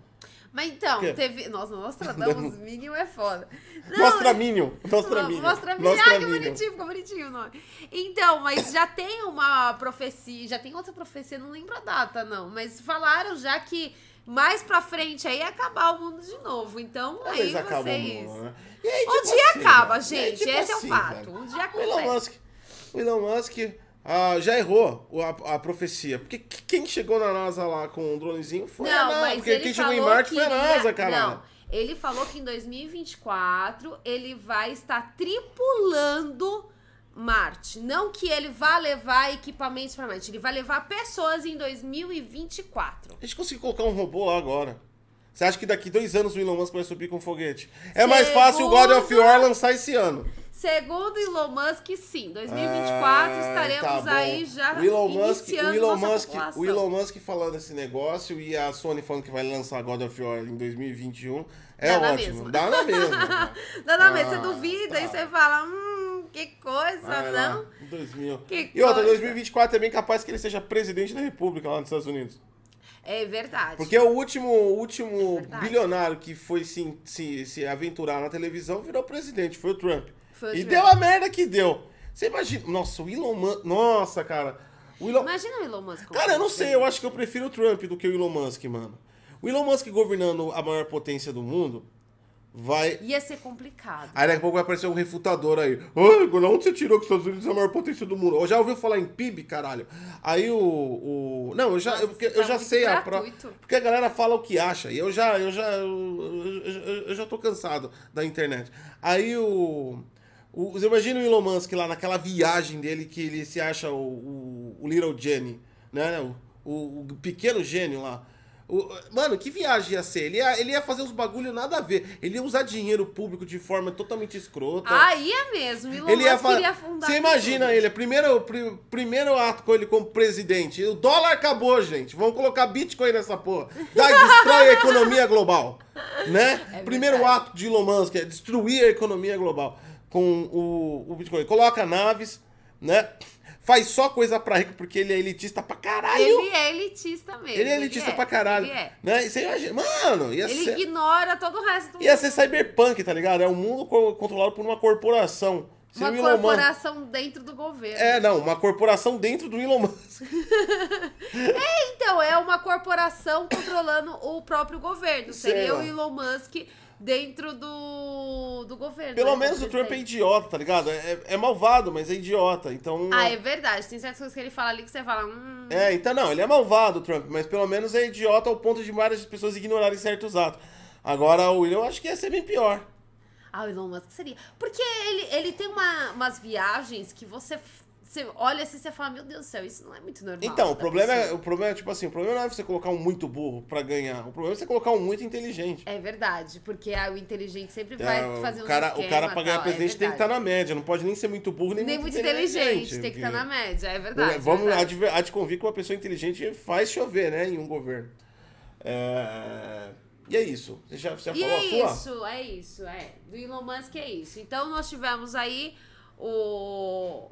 Mas então, teve... Nossa, Nostradamus Minion é foda. Não, Nostra Minion. Nostra Minion. Mostra Minion. Nostra Ai, que Minion. bonitinho, ficou bonitinho o nome. Então, mas já tem uma profecia, já tem outra profecia, não lembro a data, não. Mas falaram já que mais pra frente aí acabar o mundo de novo. Então, aí Talvez acabe o vocês... mundo, né? Aí, Um tipo dia assim, acaba, velho. gente. Aí, tipo Esse é o assim, fato. Um dia O Elon acontece. Musk, o Elon Musk ah, já errou a, a profecia. Porque que- quem chegou na NASA lá com um dronezinho foi a Não, NASA. mas Porque ele quem chegou em Marte que foi a NASA, caralho. Não, ele falou que em 2024 ele vai estar tripulando Marte. Não que ele vá levar equipamentos para Marte, ele vai levar pessoas em 2024. A gente conseguiu colocar um robô lá agora. Você acha que daqui dois anos o Elon Musk vai subir com foguete? É mais fácil o God of Segundo- War lançar esse ano. Segundo Elon Musk, sim, 2024 Ah, estaremos tá aí já o Elon Musk, o Elon Musk, população. o Elon Musk falando esse negócio e a Sony falando que vai lançar God of War em 2021 é Dá na ótimo. mesma. Dá na mesma. Não, mas você Ah, duvida e tá. você fala, hum, que coisa, Vai lá, não? 2000. Que e outra, coisa. 2024 é bem capaz que ele seja presidente da República lá nos Estados Unidos. É verdade. Porque o último, último É bilionário que foi se, se, se aventurar na televisão virou presidente, foi o Trump. Foi o e Trump. deu a merda que deu. Você imagina. Nossa, o Elon Musk. Nossa, cara. O Elon... Imagina o Elon Musk. Cara, eu não sei, eu acho que eu prefiro o Trump do que o Elon Musk, mano. O Elon Musk governando a maior potência do mundo vai. Ia ser complicado. Aí daqui a pouco vai aparecer um refutador aí. De onde você tirou que os Estados Unidos é a maior potência do mundo? Eu já ouviu falar em PIB, caralho? Aí o. o... Não, eu já, Nossa, eu, eu tá já sei a prova. gratuito. Porque a galera fala o que acha. E eu já, eu já, eu, eu- eu já tô cansado da internet. Aí o. o você imagina o Elon Musk lá naquela viagem dele que ele se acha o, o, o Little Jenny, né? O, o, o pequeno gênio lá. O- mano, que viagem ia ser? Ele ia, ele ia fazer uns bagulho nada a ver. Ele ia usar dinheiro público de forma totalmente escrota. Aí é mesmo. Elon ele ia Musk fa- queria fundar Você tudo. imagina ele, primeiro, pri- primeiro ato com ele como presidente. O dólar acabou, gente. Vamos colocar Bitcoin nessa porra. Daí destrói a economia global. Né? É primeiro ato de Elon Musk é destruir a economia global com o, o Bitcoin. Coloca naves, né? Faz só coisa pra rico porque ele é elitista pra caralho. Ele é elitista mesmo. Ele é elitista pra caralho. Ele é. Né? E você imagina, mano, ia Ele ser. ignora todo o resto do Ia ser cyberpunk, tá ligado? É um mundo co- controlado por uma corporação. Se Uma corporação dentro do governo. É, não, uma corporação dentro do Elon Musk. Então, é uma corporação controlando o próprio governo. Seria o Elon Musk dentro do, do governo. Pelo né, menos o Trump é idiota, tá ligado? É, é malvado, mas é idiota. Então. Ah, é verdade. Tem certas coisas que ele fala ali que você fala. Hum, É, então não, ele é malvado, o Trump, mas pelo menos é idiota ao ponto de várias pessoas ignorarem certos atos. Agora, o William eu acho que ia ser bem pior. Ah, o Elon Musk seria. Porque ele, ele tem uma- umas viagens que você, você olha assim e você fala, meu Deus do céu, isso não é muito normal. Então, o da problema, é, pessoa." o problema é, tipo assim, o problema não é você colocar um muito burro pra ganhar. O problema é você colocar um muito inteligente. É verdade, porque ah, o inteligente sempre vai É, fazer um cara, o cara pra ganhar presidente é tem que estar verdade. na média, não pode nem ser muito burro, nem, Nem muito inteligente, tem que estar na média, é verdade. é Vamos verdade. adver- há de convir que uma pessoa inteligente faz chover, né, em um governo. É, E é isso. Você já, você já E falou é a sua? isso, é isso, é. Do Elon Musk é isso. Então nós tivemos aí o,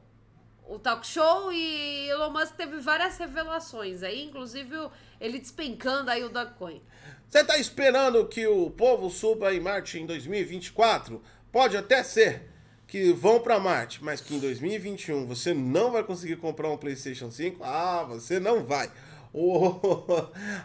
o talk show e Elon Musk teve várias revelações aí, inclusive ele despencando aí o Dogecoin. Você tá esperando que o povo suba em Marte em 2024? Pode até ser que vão pra Marte, mas que em 2021 você não vai conseguir comprar um PlayStation 5? Ah, você não vai. O-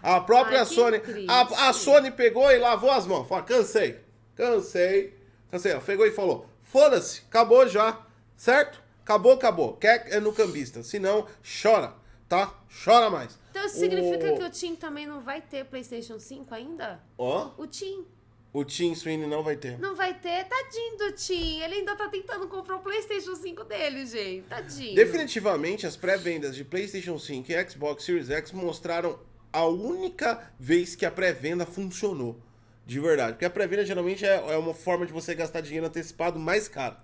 a própria Ai, Sony, a, a Sony pegou e lavou as mãos. Falou, cansei, cansei, cansei. Ela pegou e falou, foda-se, acabou já, certo? Acabou, acabou. Quer é no cambista, senão chora, tá? Chora mais. Então isso significa O- que o Tim também não vai ter PlayStation 5 ainda? Ó, O Tim o Tim Sweeney não vai ter. não vai ter, tadinho do Tim. Ele ainda tá tentando comprar o PlayStation 5 dele, gente. Tadinho. Definitivamente, as pré-vendas de PlayStation 5 e Xbox Series X mostraram a única vez que a pré-venda funcionou. De verdade. Porque a pré-venda geralmente é, é uma forma de você gastar dinheiro antecipado mais caro.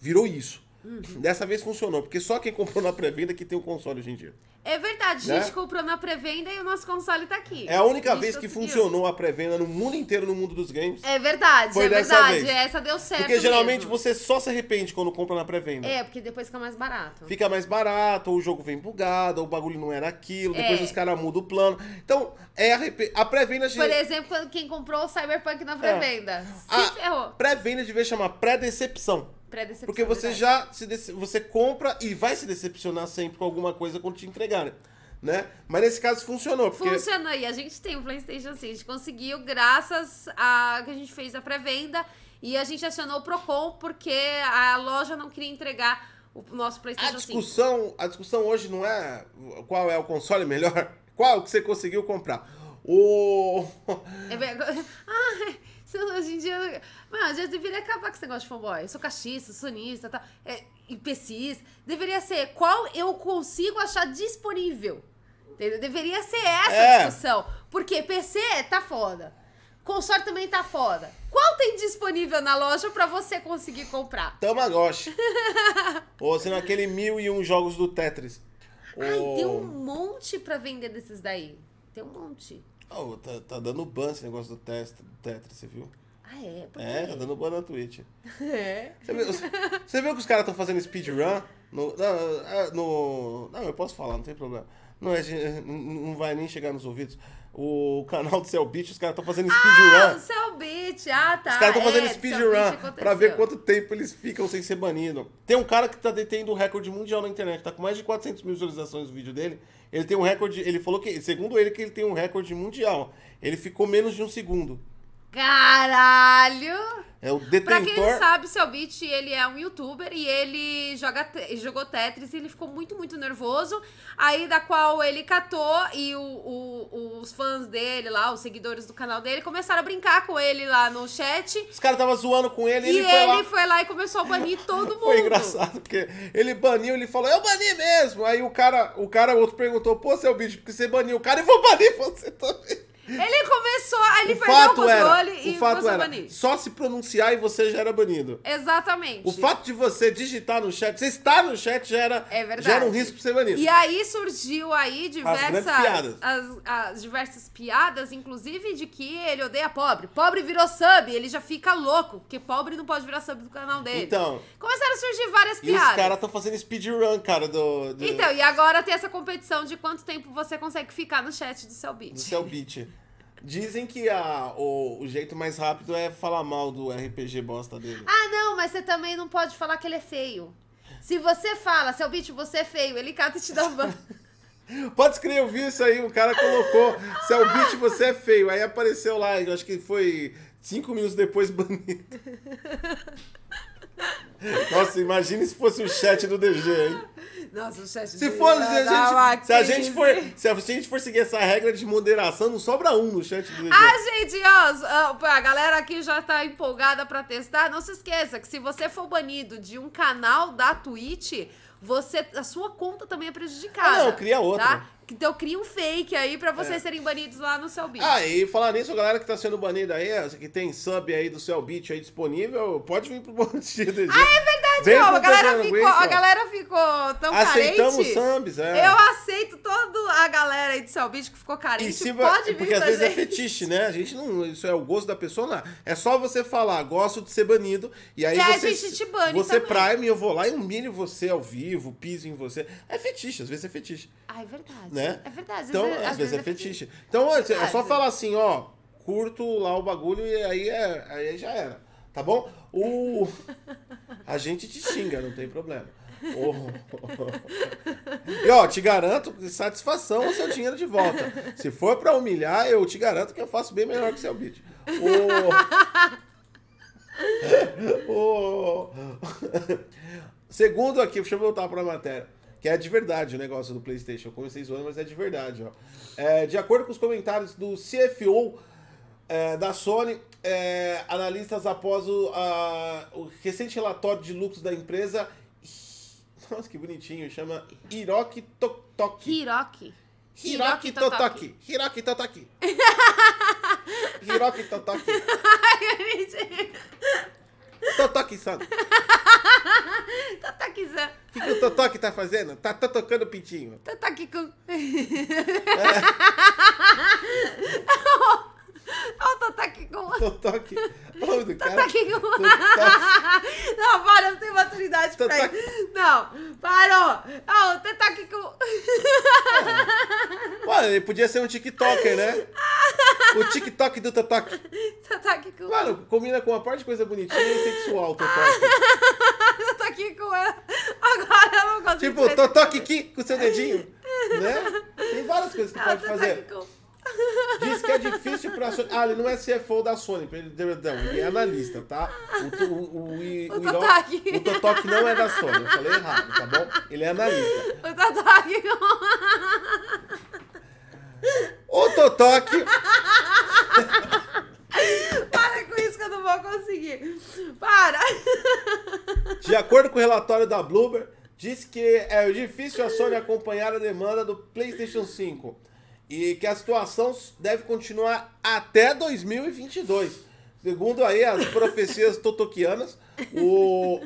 Virou isso. Uhum. Dessa vez funcionou, porque só quem comprou na pré-venda que tem o console hoje em dia. É verdade, a gente Né? comprou na pré-venda e o nosso console tá aqui. É a única gente vez que conseguiu. funcionou a pré-venda no mundo inteiro, no mundo dos games. É verdade, Foi é dessa verdade. vez. Essa deu certo. Porque geralmente mesmo. você só se arrepende quando compra na pré-venda. É, porque depois fica mais barato. Fica mais barato, ou o jogo vem bugado, ou o bagulho não era aquilo, depois É. os caras mudam o plano. Então, é arrepe... a pré-venda de... Por exemplo, quando quem comprou o Cyberpunk na pré-venda. Se A ferrou. pré-venda devia chamar pré-decepção. Pré-decepção. Porque você verdade. já se dece- você compra e vai se decepcionar sempre com alguma coisa quando te entregarem, né? Mas nesse caso funcionou, porque Funcionou. E a gente tem o PlayStation 5. A gente conseguiu graças a que a gente fez a pré-venda e a gente acionou o Procon porque a loja não queria entregar o nosso a PlayStation 5. discussão, a discussão hoje não é qual é o console melhor, qual que você conseguiu comprar. O É verdade. Hoje em dia. Mano, já deveria acabar com esse negócio de fanboy. Eu sou cachista, sonista, tá? É, PCista. Deveria ser qual eu consigo achar disponível. Entendeu? Deveria ser essa É. a discussão. Porque PC tá foda. Console também tá foda. Qual tem disponível na loja pra você conseguir comprar? Tamagotchi. Ou sendo aquele mil e um jogos do Tetris. Ai, O- tem um monte pra vender desses daí. Tem um monte. Oh, tá, tá dando ban esse negócio do test- do Tetris, você viu? Ah, é? Por É, tá dando ban na Twitch. É. Você viu, você viu que os caras estão fazendo speedrun? No, não, é, no, não, eu posso falar, não tem problema. Não, é, não vai nem chegar nos ouvidos. O canal do Cell Beat, os caras estão fazendo Ah, speedrun. o seu beat. Ah, tá. Os caras estão fazendo é, speedrun Cellbit pra ver quanto tempo eles ficam sem ser banidos. Tem um cara que tá detendo o recorde mundial na internet, tá com mais de 400 mil visualizações no vídeo dele. Ele tem um recorde, ele falou que, segundo ele, que ele tem um recorde mundial. Ele ficou menos de um segundo. Caralho! É o Pra quem detentor. não sabe, o seu Beat, ele é um youtuber e ele joga jogou Tetris e ele ficou muito, muito nervoso. Aí, da qual ele catou e o- o- os fãs dele lá, os seguidores do canal dele, começaram a brincar com ele lá no chat. Os caras estavam zoando com ele e E ele foi lá. ele foi lá e começou a banir todo mundo. Foi engraçado, porque ele baniu, ele falou, eu bani mesmo. Aí o cara, o cara outro perguntou, pô, seu bicho, porque você baniu o cara, eu vou banir você também. Ele começou, aí ele o perdeu o controle era, e o fato era, banir. só se pronunciar e você já era banido. Exatamente. O fato de você digitar no chat, você estar no chat já era, É já era um risco pra ser banido. E aí surgiu aí diversas grandes piadas. As, as diversas piadas, inclusive de que ele odeia pobre. Pobre virou sub, ele já fica louco, porque pobre não pode virar sub do canal dele. Então, Começaram a surgir várias e os piadas. caras estão fazendo speedrun, cara, do, do, Então, e agora tem essa competição de quanto tempo você consegue ficar no chat do seu beat. do seu beat. Dizem que a, o, o jeito mais rápido é falar mal do RPG bosta dele. Ah, não, mas você também não pode falar que ele é feio. Se você fala, seu beat, você é feio, ele cata e te dá ban. Pode escrever, eu vi isso aí, o cara colocou, se é o beat, você é feio. Aí apareceu lá, eu acho que foi cinco minutos depois banido. Nossa, imagine se fosse o chat do DG, hein? Nossa, o chat Se for, se a, gente, se, a gente for, se a gente for seguir essa regra de moderação, não sobra um no chat do. Ah, gente, ó, a galera aqui já tá empolgada pra testar. Não se esqueça que se você for banido de um canal da Twitch, você, a sua conta também é prejudicada. Ah, não, cria outra. Tá? Então cria um fake aí pra vocês É. serem banidos lá no beat. Ah, e falar nisso, a galera que tá sendo banida aí, que tem sub aí do beat aí disponível, pode vir pro Bom Dia DG. Ah, é verdade, Vem ó, a galera ficou, a galera ficou tão Aceitamos carente. subs, é. Eu aceito toda a galera aí do beat que ficou carente. Se, pode vir porque às vezes é gente. fetiche, né? A gente não. Isso é o gosto da pessoa, não. É só você falar, gosto de ser banido, e aí E aí a você. gente te bane você também. prime, eu vou lá e humilho você ao vivo, piso em você. É fetiche, às vezes é fetiche. Ah, é verdade. Né? É verdade. Então, às, vezes, é fetiche. Então, é, é só falar assim, ó, curto lá o bagulho e aí, é, aí já era. Tá bom? O. A gente te xinga, não tem problema. Oh. E ó, te garanto satisfação o seu dinheiro de volta. Se for pra humilhar, eu te garanto que eu faço bem melhor que o seu beat. Segundo aqui, deixa eu voltar pra matéria. Que é de verdade o negócio do PlayStation. Eu comecei zoando, mas é de verdade. Ó. É, de acordo com os comentários do CFO é, da Sony, é, analistas após o, a- o recente relatório de lucros da empresa. Nossa, que bonitinho. Chama Hiroki Totoki. Hiroki. Hiroki Totoki. Hiroki Totoki. Hiroki Totoki. Totoki-san. Aqui, Zé. O que, que o Totoki tá fazendo? Tá, tá tocando pintinho. Tá, tá tá, tá aqui com... Totoki. O nome do cara. aqui com... Totoki. Não, para, eu não tenho maturidade pra isso. Não, parou. Você tá aqui com... Mano, ele podia ser um TikToker, né? O TikTok do Totoki. Tá aqui com... Mano, combina com uma parte de coisa bonitinha e sexual, o Totoki. Tá aqui com ela. Agora eu não consigo... Tipo, Totoki aqui com o seu dedinho. Né? Tem várias coisas que pode fazer. com... Diz que é difícil pra Sony. Ah, ele não é CFO da Sony, perdão, ele é analista, tá? O, o, o, o, O Totoki. o Totoki não é da Sony, eu falei errado, tá bom? Ele é analista. Aqui com... O Totoki. Para com isso que eu não vou conseguir. Para. De acordo com o relatório da Bloomberg, diz que é difícil a Sony acompanhar a demanda do PlayStation 5 e que a situação deve continuar até 2022. Segundo aí as profecias totoquianas, o,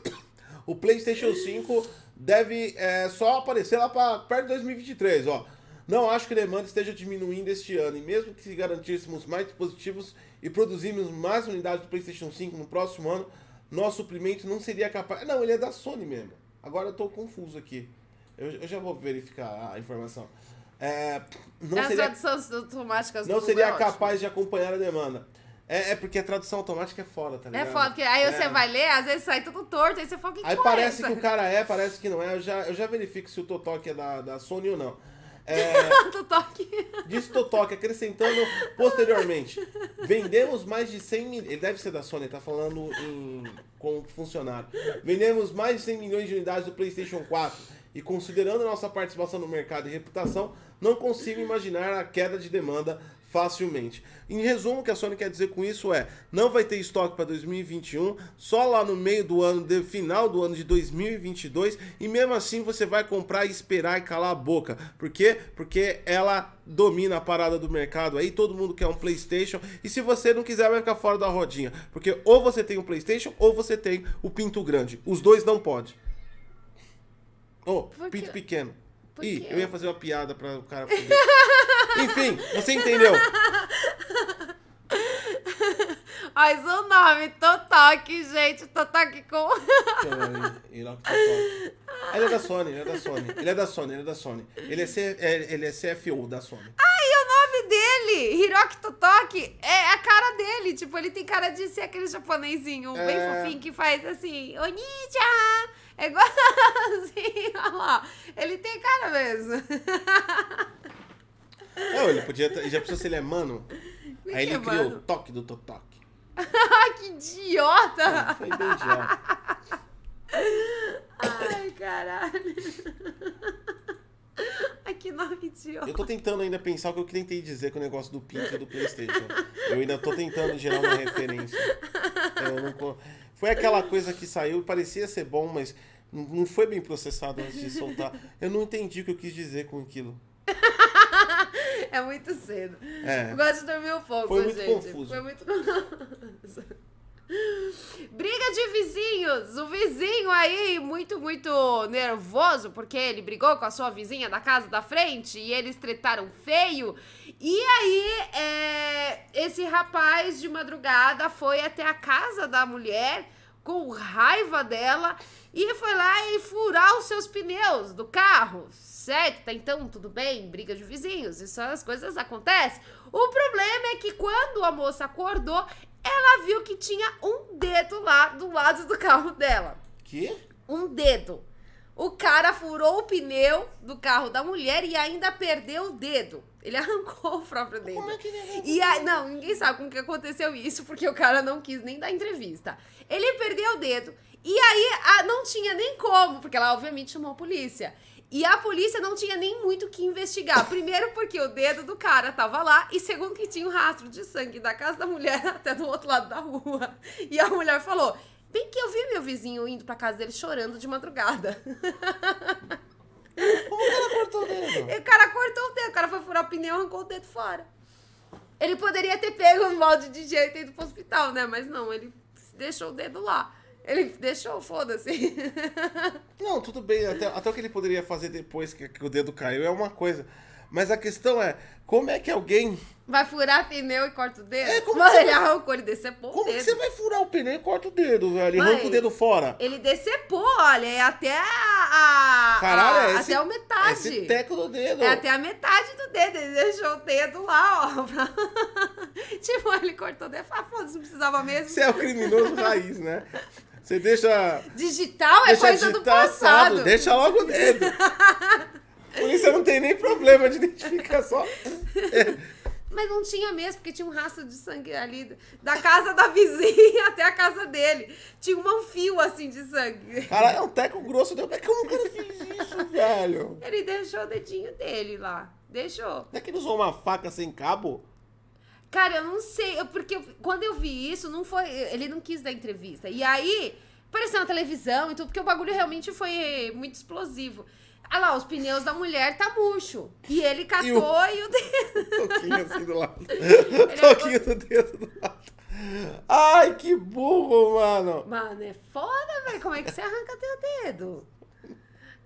o PlayStation 5 deve é, só aparecer lá para perto de 2023, ó. Não acho que a demanda esteja diminuindo este ano, e mesmo que se garantíssemos mais dispositivos e produzirmos mais unidades do PlayStation 5 no próximo ano, nosso suprimento não seria capaz. Não, ele é da Sony mesmo. Agora eu tô confuso aqui. Eu, eu já vou verificar a informação. É, não As seria, traduções automáticas não seria é ótimo. capaz de acompanhar a demanda. É, é porque a tradução automática é foda, tá É ligado? foda, porque aí É. você vai ler, às vezes sai tudo torto, aí você fala, que Aí é parece que o cara é, parece que não é. Eu já, eu já verifico se o Totoki é da, da Sony ou não. É, toque. Diz Totoki, acrescentando posteriormente. Vendemos mais de 100 milhões. Ele deve ser da Sony, tá falando em, com funcionário. Vendemos mais de 100 milhões de unidades do PlayStation 4. E considerando nossa participação no mercado e reputação, não consigo imaginar a queda de demanda facilmente. Em resumo, o que a Sony quer dizer com isso é: não vai ter estoque para 2021, só lá no meio do ano, de final do ano de 2022, e mesmo assim você vai comprar e esperar e calar a boca. Por quê? Porque ela domina a parada do mercado aí, todo mundo quer um PlayStation, e se você não quiser vai ficar fora da rodinha, porque ou você tem um PlayStation ou você tem o pinto grande. Os dois não pode. Oh, pinto pequeno. Por Ih, eu ia fazer uma piada para o cara. Enfim, você entendeu? Mas o nome, Totoque, gente. Totoque com. Ele é da Sony, ele é da Sony. Ele é da Sony, ele é da Sony. Ele é, C, é- ele é CFO da Sony. Ai, o nome dele, Hiroki Totoki, é a cara dele. Tipo, ele tem cara de ser aquele japonesinho bem É. fofinho que faz assim, Oni-chan. É igualzinho, olha lá. Ele tem cara mesmo. Não, ele podia. Já pensou se ele é mano? Aí ele é criou mano? o toque do Totoque. Que idiota. Foi bem idiota. Ai, caralho. Ai, que nome idiota. Eu tô tentando ainda pensar o que eu tentei dizer com o negócio do Pink e do Playstation. Eu ainda tô tentando gerar uma referência. Eu não Foi aquela coisa que saiu, parecia ser bom, mas não- não foi bem processado antes de soltar. Eu não entendi o que eu quis dizer com aquilo. É muito cedo. É. Gosto de dormir um pouco, Foi muito gente. confuso. Foi muito confuso. Briga de vizinhos. O vizinho aí, muito, muito nervoso, porque ele brigou com a sua vizinha da casa da frente e eles tretaram feio. E aí, é, esse rapaz de madrugada foi até a casa da mulher com raiva dela e foi lá e furar os seus pneus do carro. Certo? Tá, Então, tudo bem, briga de vizinhos, isso as coisas acontecem. O problema é que quando a moça acordou, ela viu que tinha um dedo lá do lado do carro dela. Que? Um dedo. O cara furou o pneu do carro da mulher e ainda perdeu o dedo. Ele arrancou o próprio dedo. Como é que ele E aí, não, ninguém sabe como que aconteceu isso, porque o cara não quis nem dar entrevista. Ele perdeu o dedo. E aí, a- não tinha nem como, porque ela obviamente chamou a polícia. E a polícia não tinha nem muito o que investigar. Primeiro, porque o dedo do cara tava lá. E segundo, que tinha um rastro de sangue da casa da mulher até do outro lado da rua. E a mulher falou: Bem que eu vi meu vizinho indo pra casa dele chorando de madrugada. Como que ela cortou o dedo? O cara cortou o dedo, o cara foi furar o pneu e arrancou o dedo fora. Ele poderia ter pego um molde de jeito e ido pro hospital, né? Mas não, ele deixou o dedo lá. Ele deixou, foda-se. Não, tudo bem. Até, até o que ele poderia fazer depois que, que o dedo caiu é uma coisa. Mas a questão é, como é que alguém. Vai furar pneu e corta o dedo? É, como Mano, ele vai- arrancou, ele decepou o Como que dedo. você vai furar o pneu e corta o dedo, velho? E Mãe, arranca o dedo fora? Ele decepou, olha, é até a. a- Caralho, a- é esse, até a metade. esse teco do dedo. É até a metade do dedo. Ele deixou o dedo lá, ó. pra- tipo, ele cortou o dedo. Ah, foda-se, não precisava mesmo. Você é o criminoso raiz, né? Você deixa. Digital é deixa coisa do digitar passado. Deixa logo o dedo. Polícia não tem nem problema de identificar só. Mas não tinha mesmo, porque tinha um rastro de sangue ali da casa da vizinha até a casa dele. Tinha um fio assim de sangue. Caralho, é um teco grosso. Como que o cara fez isso, velho? Ele deixou o dedinho dele lá. Deixou. Não é que ele usou uma faca sem cabo? Cara, eu não sei, eu- porque eu- quando eu vi isso, não foi. Ele não quis dar entrevista. E aí, apareceu na televisão e tudo, porque o bagulho realmente foi muito explosivo. Ah lá, os pneus da mulher tá murcho. E ele catou e o, dedo. Toquinho assim do lado. é Toquinho do dedo do lado. Ai, que burro, mano. Mano, é foda, velho. Como é que você arranca teu dedo?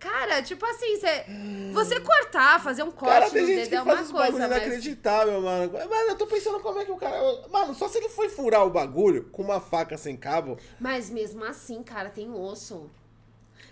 Cara, tipo assim, você, você cortar, fazer um corte Cara, tem no gente dedo que é faz uma bagulho coisa, mas... inacreditável, mano. Mas eu tô pensando como é que o cara. Mano, só se ele foi furar o bagulho com uma faca sem cabo. Mas mesmo assim, cara, tem osso.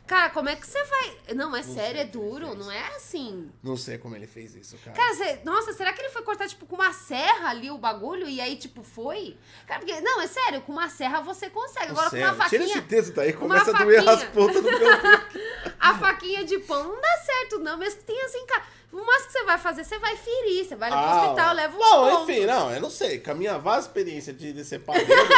Cara, como é que você vai... Não, é sério, sei é duro, não é assim... Não sei como ele fez isso, cara. Cara, você, nossa, será que ele foi cortar, tipo, com uma serra ali o bagulho e aí, tipo, foi? Cara, porque, não, é sério, com uma serra você consegue. Agora, com uma Sério, Tira faquinha, esse dedo daí, com começa a doer as faquinha. pontas do meu a faquinha de pão não dá certo, não. Mesmo que tenha assim, cara. O máximo que você vai fazer, você vai ferir, você vai pro Ah, hospital, leva uns Não, pontos. enfim, não, eu não sei. Com a minha vasta experiência de decepar dedo,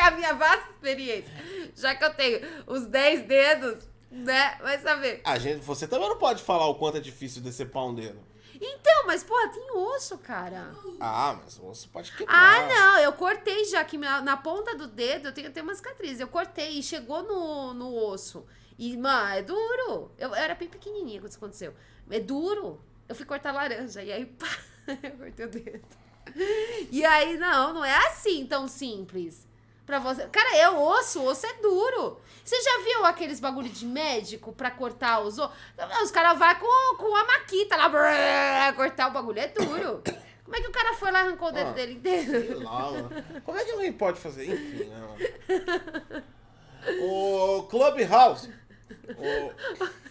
a minha vasta experiência. Já que eu tenho os 10 dedos, né? Vai saber. a gente, você também não pode falar o quanto é difícil decepar um dedo. Então, mas porra, tem osso, cara. Ah, mas o osso pode quebrar. Ah, não, eu cortei já aqui na, na ponta do dedo, eu tenho até uma cicatriz. Eu cortei e chegou no, no osso. E, mano, é duro. Eu, eu era bem pequenininha quando isso aconteceu. É duro. Eu fui cortar laranja e aí, pá, eu cortei o dedo. E aí, não, não é assim tão simples. Pra você. Cara, é osso, osso é duro. Você já viu aqueles bagulho de médico pra cortar os ossos? Os caras vão com, com a maquita lá, brrr, cortar o bagulho, é duro. Como é que o cara foi lá e arrancou o dedo Ah, dele Sei inteiro? lá, mano. Como é que alguém pode fazer? Enfim, né, mano? O Clubhouse. O...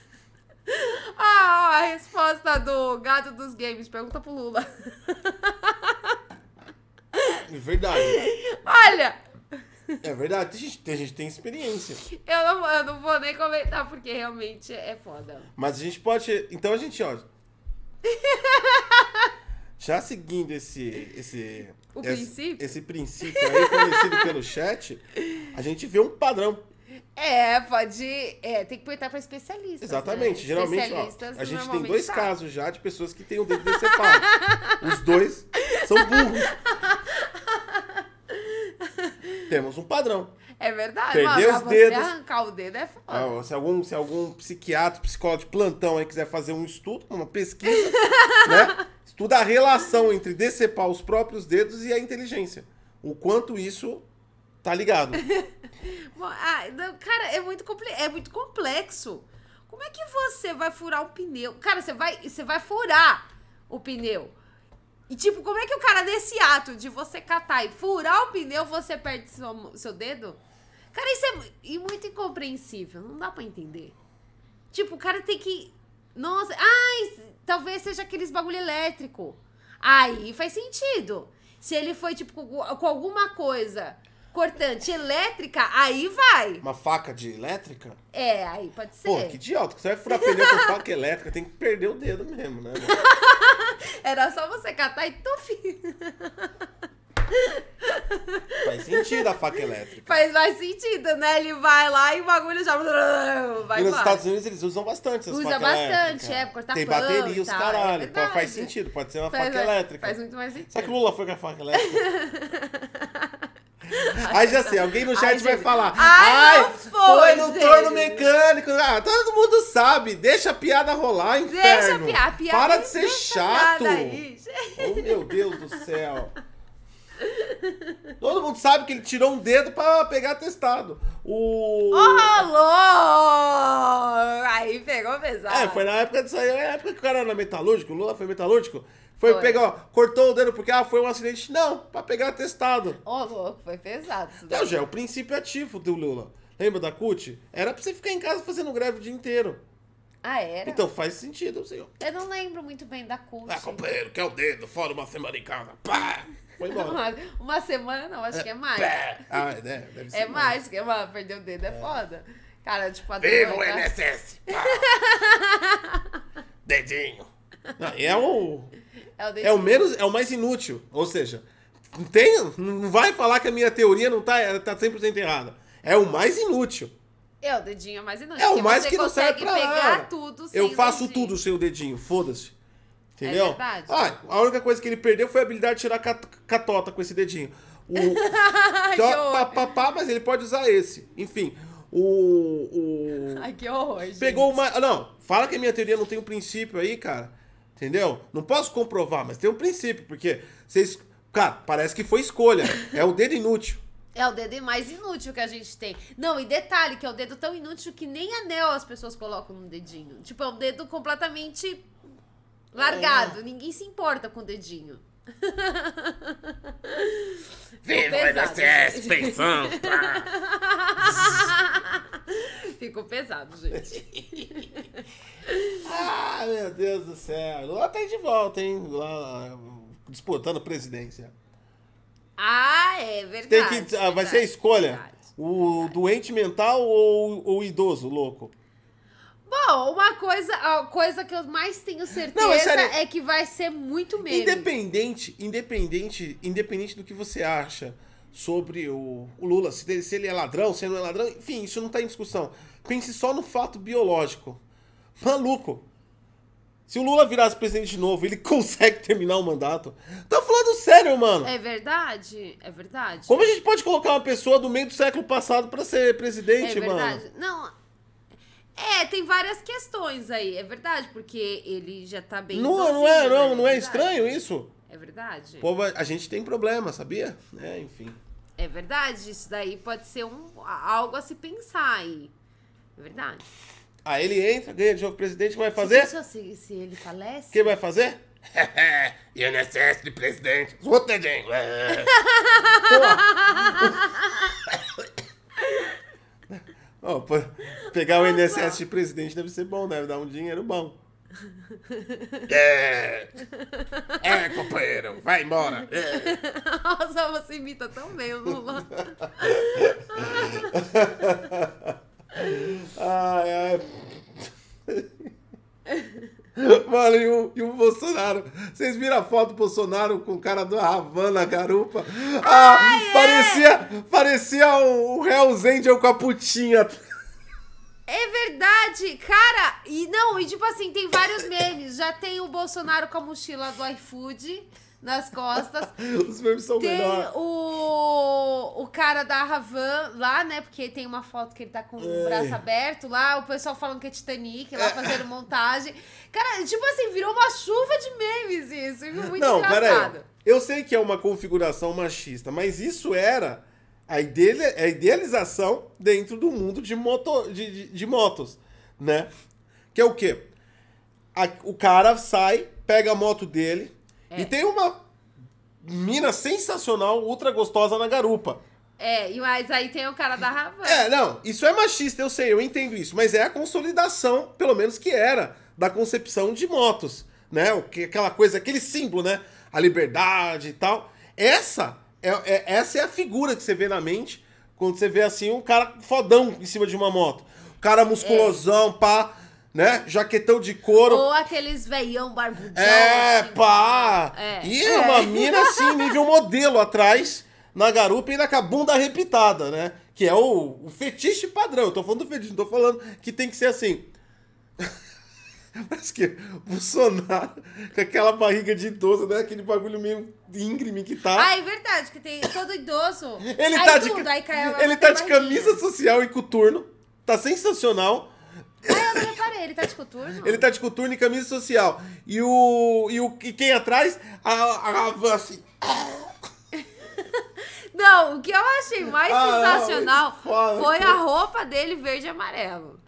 Ah, a resposta do gato dos games. Pergunta pro Lula. É verdade. Olha, É verdade. Tem gente, tem gente tem experiência. eu não, eu não vou nem comentar porque realmente é foda. Mas a gente pode. Então a gente, ó. Já seguindo esse. esse O esse, princípio? Esse princípio aí, conhecido pelo chat, a gente vê um padrão. É, pode. É, tem que perguntar pra especialistas. Exatamente. né? Geralmente, ó, a gente tem dois sabem. casos já de pessoas que têm o dedo decepado. Os dois são burros. Temos um padrão. É verdade. Perder os dedos. arrancar o dedo é foda. Ah, se, algum, se algum psiquiatra, psicólogo de plantão aí quiser fazer um estudo, uma pesquisa, né? Estuda a relação entre decepar os próprios dedos e a inteligência. O quanto isso tá ligado. Bom, ah, cara, é muito, é muito complexo. Como é que você vai furar um pneu? Cara, você vai, você vai furar o pneu. E, tipo, como é que o cara, nesse ato de você catar e furar o pneu, você perde seu, seu dedo? Cara, isso é e muito incompreensível. Não dá pra entender. Tipo, o cara tem que. Nossa, ai, talvez seja aqueles bagulho elétrico. Aí faz sentido. Se ele foi, tipo, com alguma coisa cortante elétrica, aí vai. Uma faca de elétrica? É, aí pode ser. Pô, que idiota. Você vai furar pneu com faca elétrica, tem que perder o dedo mesmo, né? Era só você catar e tufi. Faz sentido a faca elétrica. Faz mais sentido, né? Ele vai lá e o bagulho já. Vai e nos embora. Estados Unidos eles usam bastante essas Usa facas bastante, elétricas. é, pra cortar Tem bateria os é caralho. Verdade. faz sentido, pode ser uma Faz- faca elétrica. Faz muito mais sentido. Será que o Lula foi com a faca elétrica? Aí já sei, alguém no chat Ai, vai gente. falar. Ai, Ai, foi, foi, no gente." torno mecânico. Ah, todo mundo sabe. Deixa a piada rolar, Deixa inferno. a piada. A piada Para de ser deixa chato. aí. Oh, meu Deus do céu. Todo mundo sabe que ele tirou um dedo pra pegar testado. O. Rolou! Aí pegou pesado. É, foi na época disso aí, é a época que o cara era metalúrgico, o Lula foi metalúrgico. Foi, Foi. pegar, ó, cortou o dedo porque ah, foi um acidente. Não, pra pegar atestado. Ô, louco, foi pesado isso Então, já é o princípio ativo do Lula. Lembra da CUT? Era pra você ficar em casa fazendo greve o dia inteiro. Ah, era? Então faz sentido, senhor. Eu não lembro muito bem da CUT. Ah, companheiro, quer o dedo, fora uma semana em casa. Pá! Foi embora. Uma, uma semana não, acho que é mais. Pá! Ah, é, deve ser. É mais, que mano, perder o dedo é, foda. Cara, tipo, a Viva o né? Pá! Dedinho. Não, é o. É o, É o menos, é o mais inútil. Ou seja, não tem, não vai falar que a minha teoria não tá, tá 100% errada. É o mais inútil. É o dedinho mais inútil. É o mais que não serve pra pegar nada. Eu o faço dedinho. tudo sem o dedinho, foda-se. Entendeu? É verdade. Ah, a única coisa que ele perdeu foi a habilidade de tirar cat- catota com esse dedinho. O, só pá, pá, pá, mas ele pode usar esse. Enfim, o. o Ai, que horror, gente. pegou uma. Não, fala que a minha teoria não tem um princípio aí, cara. Entendeu? Não posso comprovar, mas tem um princípio, porque vocês. Cara, parece que foi escolha. É o dedo inútil. É o dedo mais inútil que a gente tem. Não, e detalhe, que é o dedo tão inútil que nem anel as pessoas colocam no dedinho. Tipo, é um dedo completamente largado. É. Ninguém se importa com o dedinho. Viva o pensão! Ficou pesado, gente. Ah, meu Deus do céu. Lula tá de volta, hein? Lá, disputando a presidência. Ah, é Tem verdade. que, ah, vai verdade, ser a escolha. verdade. O doente mental ou ou o idoso louco? Bom, uma coisa, a coisa que eu mais tenho certeza Não, é é que vai ser muito meme. Independente, independente, independente do que você acha sobre o, o Lula, se ele, se ele é ladrão, se ele não é ladrão, enfim, isso não tá em discussão. Pense só no fato biológico. Maluco. Se o Lula virasse presidente de novo, ele consegue terminar o mandato. Tá falando sério, mano. É verdade, é verdade. Como a gente pode colocar uma pessoa do meio do século passado pra ser presidente, é mano? verdade. Não. É, tem várias questões aí, é verdade, porque ele já tá bem. Não, não idosinho, é, não, né? não é verdade. estranho isso? É verdade. O povo, a gente tem problema, sabia? É, enfim. É verdade, isso daí pode ser um, algo a se pensar aí. É verdade. Aí ele entra, ganha de novo presidente, o que vai fazer? Se, se, se ele falece. O que vai fazer? INSS de presidente. Zotedinho. Ó, pô, pegar o INSS de presidente deve ser bom, deve dar um dinheiro bom. É, é companheiro, vai embora. É. Nossa, você imita tão bem o Lula. Ai, ai. Mano, e o, e o Bolsonaro? Vocês viram a foto do Bolsonaro com o cara do Havana, garupa? Ah, parecia, parecia o, o Hells Angel com a putinha. É verdade, cara. E não, e tipo assim, tem vários memes. Já tem o Bolsonaro com a mochila do iFood nas costas. Os memes são Tem melhores. o, o cara da Ravan lá, né? Porque tem uma foto que ele tá com o Ai. braço aberto lá, o pessoal falando que é Titanic, lá fazendo montagem. Cara, tipo assim, virou uma chuva de memes isso. Muito Não, engraçado. Eu sei que é uma configuração machista, mas isso era a, idele, a idealização dentro do mundo de, moto, de, de, de motos, né? Que é o quê? A- o cara sai, pega a moto dele É. e tem uma mina sensacional, ultra gostosa na garupa. É, mas aí tem o cara da Ravan. É, não, isso é machista, eu sei, eu entendo isso, mas é a consolidação, pelo menos que era, da concepção de motos, né? O que, aquela coisa, aquele símbolo, né? A liberdade e tal. Essa é, é- essa é a figura que você vê na mente quando você vê assim um cara fodão em cima de uma moto. Cara musculosão, pá, né? Jaquetão de couro. Ou aqueles veião barbudão. É, assim. pá! É. E é uma mina assim, nível modelo atrás, na garupa e ainda com a bunda arrepitada, né? Que é o, o fetiche padrão. Eu tô falando do fetiche, não tô falando que tem que ser assim. Parece que o Bolsonaro, com aquela barriga de idoso, né? Aquele bagulho meio íngreme que tá. Ah, é verdade, que tem todo idoso. ele aí tá de, tudo, aí cai a- ele tá de camisa social e coturno. Tá sensacional. Ah, eu não reparei, ele tá de coturno? Ele tá de coturno e camisa social. E o. E, o, e quem atrás? A, a, a assim. Não, o que eu achei mais Ah, não, sensacional foda, foi cara. a roupa dele verde e amarelo.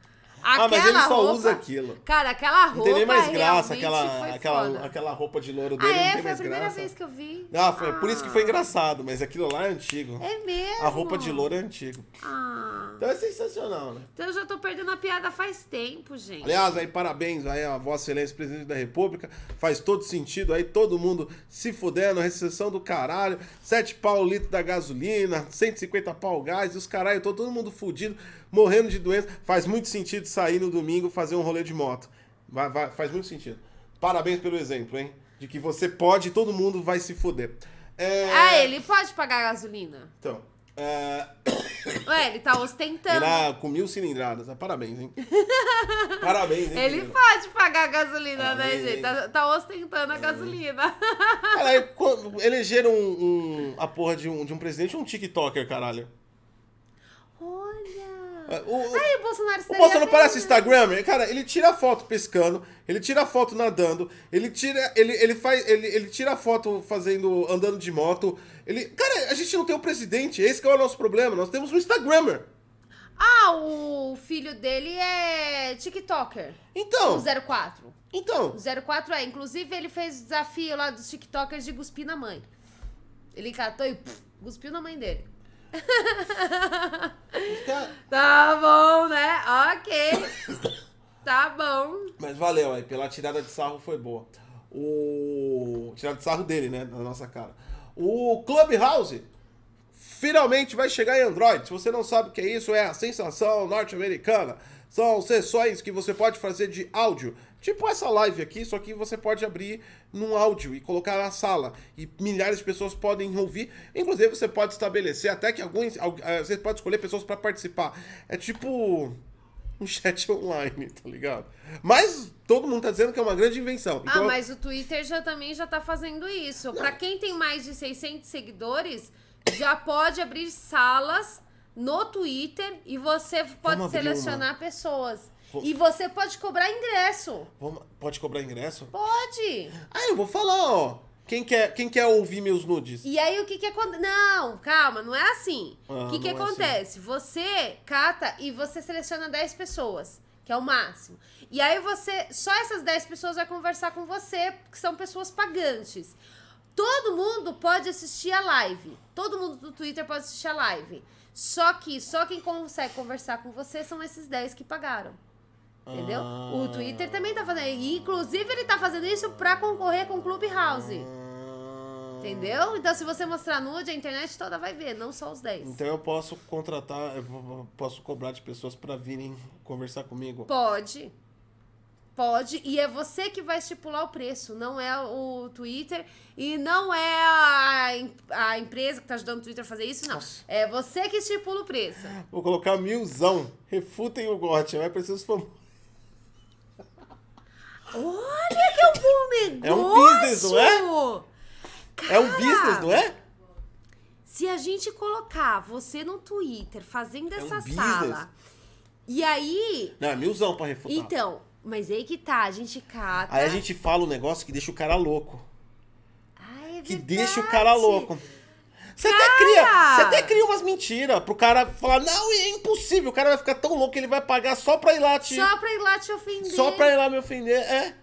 Ah, mas Aquela ele só roupa- usa aquilo. Cara, aquela roupa. Não tem nem mais graça aquela, aquela, foda. aquela roupa de louro Ah, dele, não é? tem Foi a mais primeira graça. vez que eu vi. Ah, foi por isso que foi engraçado, mas aquilo lá é antigo. É mesmo? A roupa de louro é antigo. Ah. Então é sensacional, né? Então eu já tô perdendo a piada faz tempo, gente. Aliás, aí parabéns aí a Vossa Excelência Presidente da República. Faz todo sentido aí, todo mundo se fudendo, recessão do caralho, 7 pau o litro da gasolina, 150 pau o gás, e os caralho, tô todo mundo fudido, morrendo de doença. Faz muito sentido sair no domingo fazer um rolê de moto. Vai, vai, faz muito sentido. Parabéns pelo exemplo, hein? De que você pode e todo mundo vai se fuder. É... Ah, ele pode pagar gasolina? Então, é... Ué, ele tá ostentando. Irá com mil cilindradas. Ah, Parabéns, hein? Parabéns, hein? Ele menino? pode pagar gasolina, né, Parabéns, gente? Tá, tá ostentando a gasolina. Cara, elegeram um, um- a porra de um, de um presidente um TikToker, caralho. Olha. O, o, Aí o Bolsonaro o Bolsonaro parece? Instagrammer. Cara, ele tira foto pescando, ele tira foto nadando, ele tira. Ele, ele faz. Ele, ele tira foto fazendo. andando de moto. Ele. Cara, a gente não tem um presidente. Esse que é o nosso problema. Nós temos um Instagrammer. Ah, o filho dele é TikToker. Então. O 04. Então. O 04 é. Inclusive, ele fez o desafio lá dos TikTokers de cuspir na mãe. Ele catou e pff, cuspiu na mãe dele. Tá bom, né? Ok. Tá bom. Mas valeu aí, pela tirada de sarro foi boa. O. Tirada de sarro dele, né? Na nossa cara. O Clubhouse finalmente vai chegar em Android. Se você não sabe o que é isso, é a sensação norte-americana. São sessões que você pode fazer de áudio. Tipo essa live aqui, só que você pode abrir num áudio e colocar na sala. E milhares de pessoas podem ouvir. Inclusive, você pode estabelecer até que alguns. al- eh, Você pode escolher pessoas para participar. É tipo. um chat online, tá ligado? Mas todo mundo tá dizendo que é uma grande invenção. Ah, Então, mas o Twitter já também já tá fazendo isso. Pra quem tem mais de 600 seguidores, já pode abrir salas no Twitter e você pode selecionar pessoas. E você pode cobrar ingresso. vamos- pode cobrar ingresso? Pode. Ah, eu vou falar, ó. Quem quer, quem quer ouvir meus nudes? E aí o que que acontece? Não, calma, não é assim. Ah, o que que não é acontece? Você cata e você seleciona 10 pessoas, que é o máximo. E aí você, só essas 10 pessoas vai conversar com você, que são pessoas pagantes. Todo mundo pode assistir a live. Todo mundo do Twitter pode assistir a live. Só que só quem consegue conversar com você são esses 10 que pagaram. Entendeu? O Twitter também tá fazendo. Inclusive, ele tá fazendo isso pra concorrer com o Clubhouse. Ah. Entendeu? Então, se você mostrar nude, a internet toda vai ver, não só os 10. Então eu posso contratar, eu posso cobrar de pessoas pra virem conversar comigo. Pode. Pode. E é você que vai estipular o preço, não é o Twitter. E não é a, a empresa que tá ajudando o Twitter a fazer isso, não. Nossa. É você que estipula o preço. Vou colocar milzão. Refutem o gote. Vai pra seus famosos. Olha que é um bom negócio! É um business, não é? É um Cara, business, não é? Se a gente colocar você no Twitter fazendo É um essa business. sala, e aí. Não, é milzão pra refutar. Então, mas aí que tá, a gente cata. Aí a gente fala um negócio que deixa o cara louco. Ah, é Que verdade. deixa o cara louco. Você até cria, você até cria umas mentiras pro cara falar, não, é impossível. O cara vai ficar tão louco que ele vai pagar só pra ir lá te. Só pra ir lá te ofender. Só pra ir lá me ofender. É.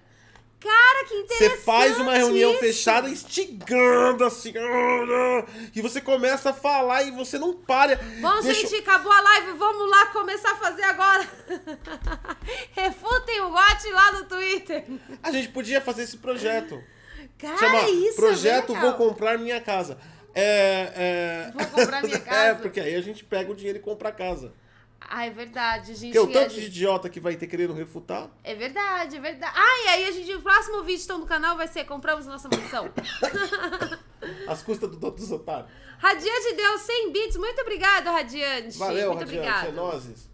Cara, que interessante. Você faz uma reunião isso. fechada instigando assim. E você começa a falar e você não para. Bom, Deixa- gente, acabou a live. Vamos lá começar a fazer agora. Refutem o gote lá no Twitter. A gente podia fazer esse projeto. Cara, Chama isso Projeto é Vou. Comprar Minha Casa. É, é... Vou comprar minha É, casa. porque aí a gente pega o dinheiro e compra a casa. Ah, é verdade, gente. Porque o tanto de idiota que vai ter querendo refutar. É verdade, é verdade. Ah, e aí a gente, o próximo vídeo então, do canal vai ser Compramos Nossa Mansão. As custas do dono dos otários. Radiante deu 100 bits. Muito obrigado, Radiante. Valeu, Muito Radiante, obrigado. é nozes.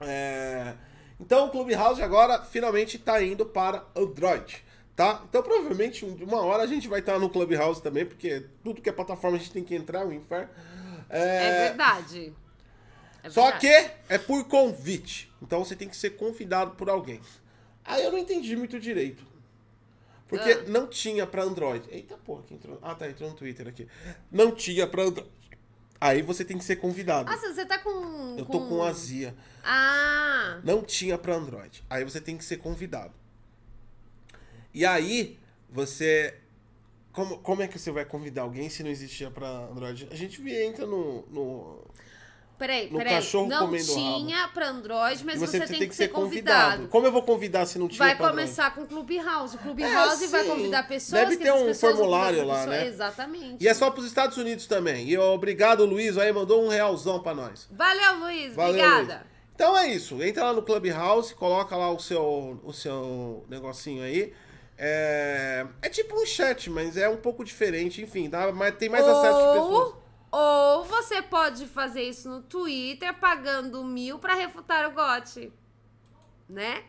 É... Então o Clubhouse agora finalmente tá indo para Android, tá? Então provavelmente um- uma hora a gente vai estar no Clubhouse também, porque tudo que é plataforma a gente tem que entrar, o inferno. É verdade. É Só verdade. que é por convite. Então você tem que ser convidado por alguém. Aí eu não entendi muito direito. Porque Ah. não tinha pra Android. Eita porra, que entrou. Ah, tá, entrou no Twitter aqui. Não tinha pra Android. Aí você tem que ser convidado. Nossa, você tá com. eu tô com azia. Ah! Não tinha pra Android. Aí você tem que ser convidado. E aí, você. Como, como é que você vai convidar alguém se não existia pra Android? A gente entra no. no Peraí, No peraí. cachorro Não comendo tinha pra Android, mas e você, tem, que ser convidado. Como eu vou convidar se não tinha Vai começar com o Clubhouse. O É, Clubhouse vai sim. convidar pessoas. Deve ter um formulário lá, pessoas. né? Exatamente. E é só pros Estados Unidos também. E obrigado, Luiz, aí mandou um realzão pra nós. Valeu, Luiz. Valeu, Obrigada. Luiz. Então é isso. Entra lá no Clubhouse, coloca lá o seu, o seu negocinho aí. É, é tipo um chat, mas é um pouco diferente. Enfim, dá, mas tem mais acesso de pessoas. Ou você pode fazer isso no Twitter pagando mil pra refutar o gote. Né?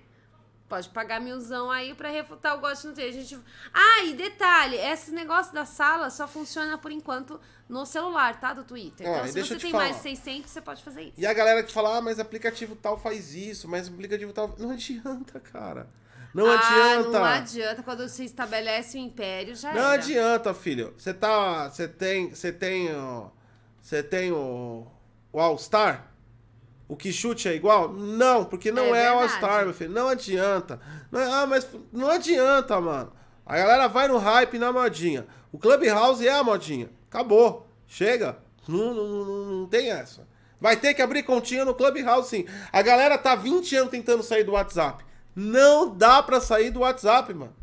Pode pagar milzão aí pra refutar o gote no Twitter. A gente... Ah, e detalhe, esse negócio da sala só funciona por enquanto no celular, tá? Do Twitter. Ah, Então, se você tem falar. mais de 600, você pode fazer isso. E a galera que fala, ah, mas aplicativo tal faz isso, mas aplicativo tal. Não adianta, cara. Não ah, adianta. não adianta. Quando você estabelece o império, já Não era. adianta, filho. Você tá. Você tem. Você tem. Você tem o. O All-Star? O que chute é igual? Não, porque não É é. All-Star, meu filho. Não adianta. Não, ah, mas não adianta, mano. A galera vai no hype na modinha. O Clubhouse é a modinha. Acabou. Chega. Não, não, não, não tem essa. Vai ter que abrir continha no Clubhouse, sim. A galera tá 20 anos tentando sair do WhatsApp. Não dá pra sair do WhatsApp, mano.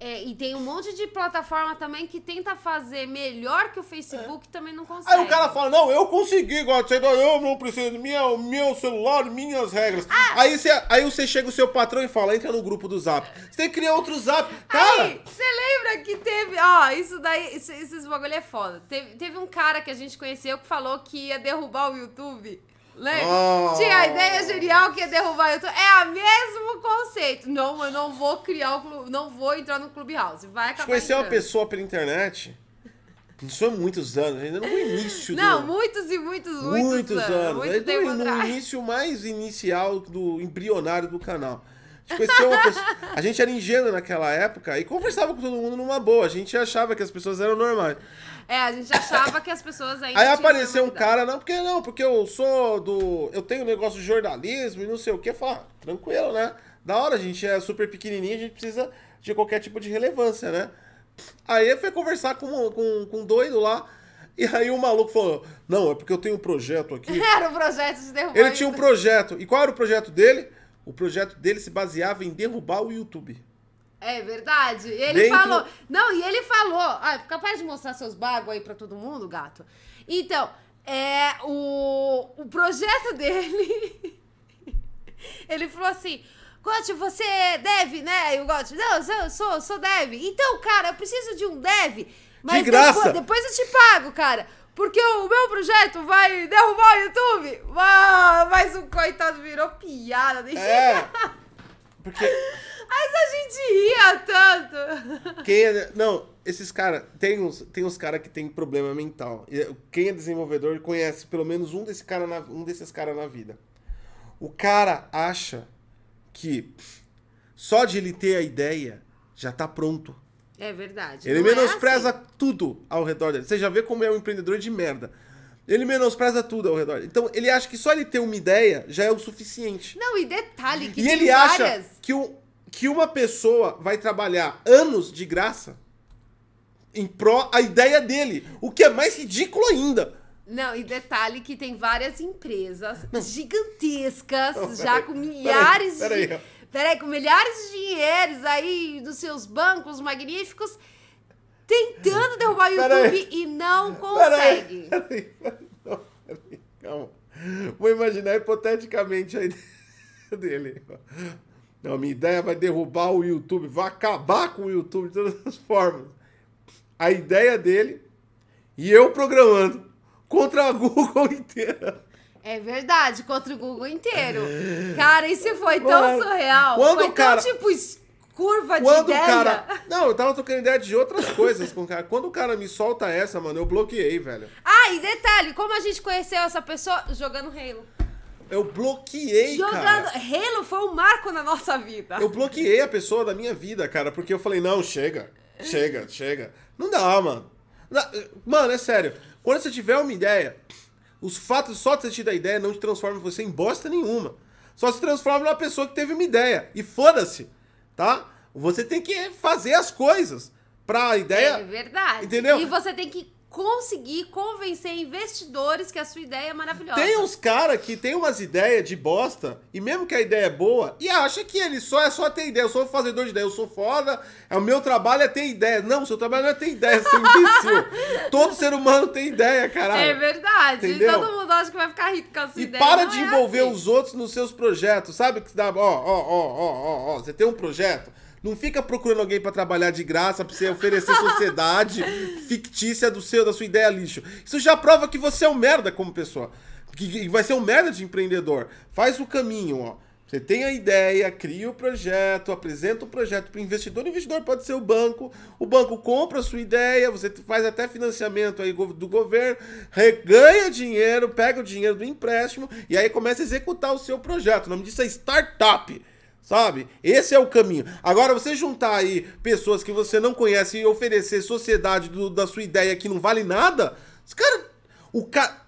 É, e tem um monte de plataforma também que tenta fazer melhor que o Facebook e também não consegue. Aí o cara fala, não, eu consegui, God, eu não preciso, minha, meu celular, minhas regras. Ah! Aí, você, aí você chega o seu patrão e fala, entra no grupo do Zap. Você tem que criar outro Zap. Cara, você lembra que teve. Ó, isso daí. Isso, esses bagulho é foda. Teve, teve um cara que a gente conheceu que falou que ia derrubar o YouTube. Lembra? Oh. Tinha a ideia genial que ia derrubar o YouTube. É o mesmo conceito. Não, eu não vou criar o clube, não vou entrar no Clubhouse. Vai acabar conheceu uma pessoa pela internet. Isso há muitos anos, ainda no início Não, do. muitos e muitos, muitos, muitos anos. Muito Aí no- tempo no atrás. início mais inicial do embrionário do canal. A gente conheceu uma pessoa. A gente era ingênuo naquela época e conversava com todo mundo numa boa. A gente achava que as pessoas eram normais. É, a gente achava que as pessoas ainda Aí apareceu um cara, não, porque não, porque eu sou do. Eu tenho um negócio de jornalismo e não sei o que. Fala, ah, tranquilo, né? Da hora, a gente é super pequenininho, a gente precisa de qualquer tipo de relevância, né? Aí eu fui conversar com, um- com, com um doido lá. E aí o maluco falou: Não, é porque eu tenho um projeto aqui. Era o projeto de derrubar Ele tinha um projeto. E qual era o projeto dele? O projeto dele se baseava em derrubar o YouTube. É verdade. E ele Dentro- falou. Não, e ele falou. Ah, capaz de mostrar seus bagos aí pra todo mundo, gato? Então, é. O, o projeto dele. ele falou assim. Gotti, você é dev, né? E o Gotti, não, eu sou, sou, dev. Então, cara, eu preciso de um dev. Mas graça. Depois, depois eu te pago, cara. Porque o meu projeto vai derrubar o YouTube. Ah, mas o coitado virou piada. Deixa É. Porque Mas a gente ria tanto. quem é. Não, esses caras. Tem uns, tem uns caras que tem problema mental. Quem é desenvolvedor conhece pelo menos um, desse cara na, um desses caras na vida. O cara acha que só de ele ter a ideia já tá pronto. É verdade. Ele Não é menospreza assim. tudo ao redor dele. Você já vê como é um empreendedor de merda. Ele menospreza tudo ao redor. Então, ele acha que só ele ter uma ideia já é o suficiente. Não, e detalhe que E tem ele várias... acha que, o, que uma pessoa vai trabalhar anos de graça em pró a ideia dele. O que é mais ridículo ainda. Não, e detalhe que tem várias empresas gigantescas, Não, já peraí, com milhares peraí, de... peraí. Peraí, com milhares de dinheiros aí dos seus bancos magníficos, tentando derrubar o Peraí. YouTube e não Peraí, consegue. peraí, peraí, não, peraí, calma. Vou imaginar hipoteticamente a ideia dele. Não, minha ideia vai derrubar o YouTube, vai acabar com o YouTube de todas as formas. A ideia dele e eu programando contra a Google inteira. É verdade, contra o Google inteiro. Cara, isso foi tão Mano, surreal. quando foi o cara- tão, tipo, curva de Quando o ideia. cara. Não, eu tava trocando ideia de outras coisas com o cara. Quando o cara me solta essa, mano, eu bloqueei, velho. Ah, e detalhe, como a gente conheceu essa pessoa? Jogando Halo. Eu bloqueei, Jogando. cara. Halo foi um marco na nossa vida. Eu bloqueei a pessoa da minha vida, cara, porque eu falei, não, chega, chega, chega. Não dá, mano. Não- Mano, é sério. Quando você tiver uma ideia, os fatos só de você te dar ideia não te transformam você em bosta nenhuma. Só se transforma numa pessoa que teve uma ideia. E foda-se, tá? Você tem que fazer as coisas pra a ideia. É verdade. Entendeu? E você tem que conseguir convencer investidores que a sua ideia é maravilhosa. Tem uns cara que tem umas ideias de bosta, e mesmo que a ideia é boa, e acha que ele só é só ter ideia. Eu sou fazedor de ideia, eu sou foda, é o meu trabalho é ter ideia. Não, seu trabalho não é ter ideia, seu imbecil. Todo ser humano tem ideia, caralho. É verdade. Entendeu? Todo mundo acha que vai ficar rico com a sua E ideia. para Não de é envolver assim. os outros nos seus projetos. Sabe que dá, ó, ó, ó, ó, ó, ó, você tem um projeto, não fica procurando alguém pra trabalhar de graça, pra você oferecer sociedade fictícia do seu da sua ideia lixo. Isso já prova que você é um merda como pessoa. Que vai ser um merda de empreendedor. Faz o caminho, ó. Você tem a ideia, cria o projeto, apresenta o projeto para o investidor. O investidor pode ser o banco. O banco compra a sua ideia, você faz até financiamento aí do governo, reganha dinheiro, pega o dinheiro do empréstimo e aí começa a executar o seu projeto. O nome disso é startup. Sabe? Esse é o caminho. Agora, você juntar aí pessoas que você não conhece e oferecer sociedade do- da sua ideia que não vale nada, os cara, o cara.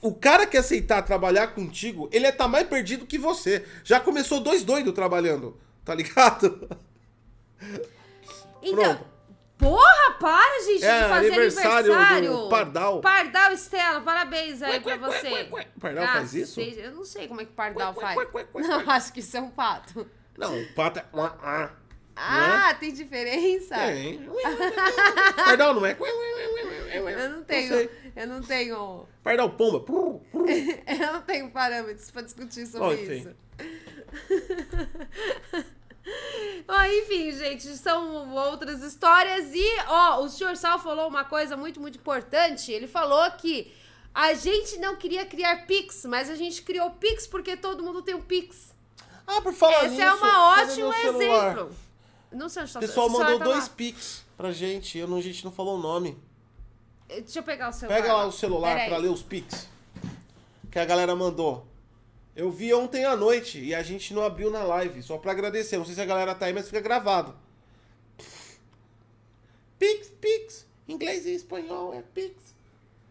O cara que aceitar trabalhar contigo, ele é tá mais perdido que você. Já começou dois doidos trabalhando, tá ligado? Então, Pronto. Porra, para, gente, É, de fazer aniversário aniversário. do Pardal. Pardal Estela, parabéns aí pra você. Pardal faz isso? Eu não sei como é que Pardal Ué, faz. Não, acho que isso é um pato. Não, o pato é. Ah, tem diferença? Tem. Pardal não é. Eu não tenho, sei. eu não tenho, Pardal pomba. eu não tenho parâmetros pra discutir sobre enfim. isso. Ó, enfim, gente, são outras histórias. E, ó, o senhor Sal falou uma coisa muito, muito importante. Ele falou que A gente não queria criar Pix, mas a gente criou Pix porque todo mundo tem um Pix. Ah, por falar Esse nisso, é um ótimo exemplo. Não sei onde tá O pessoal mandou tá dois lá. Pix pra gente. Eu não, a gente não falou o nome. Deixa eu pegar o celular. Pega lá o celular Pera aí. pra ler os Pix. Que a galera mandou. Eu vi ontem à noite e a gente não abriu na live. Só pra agradecer. Não sei se a galera tá aí, mas fica gravado. Pix, Pix. Inglês e espanhol é Pix.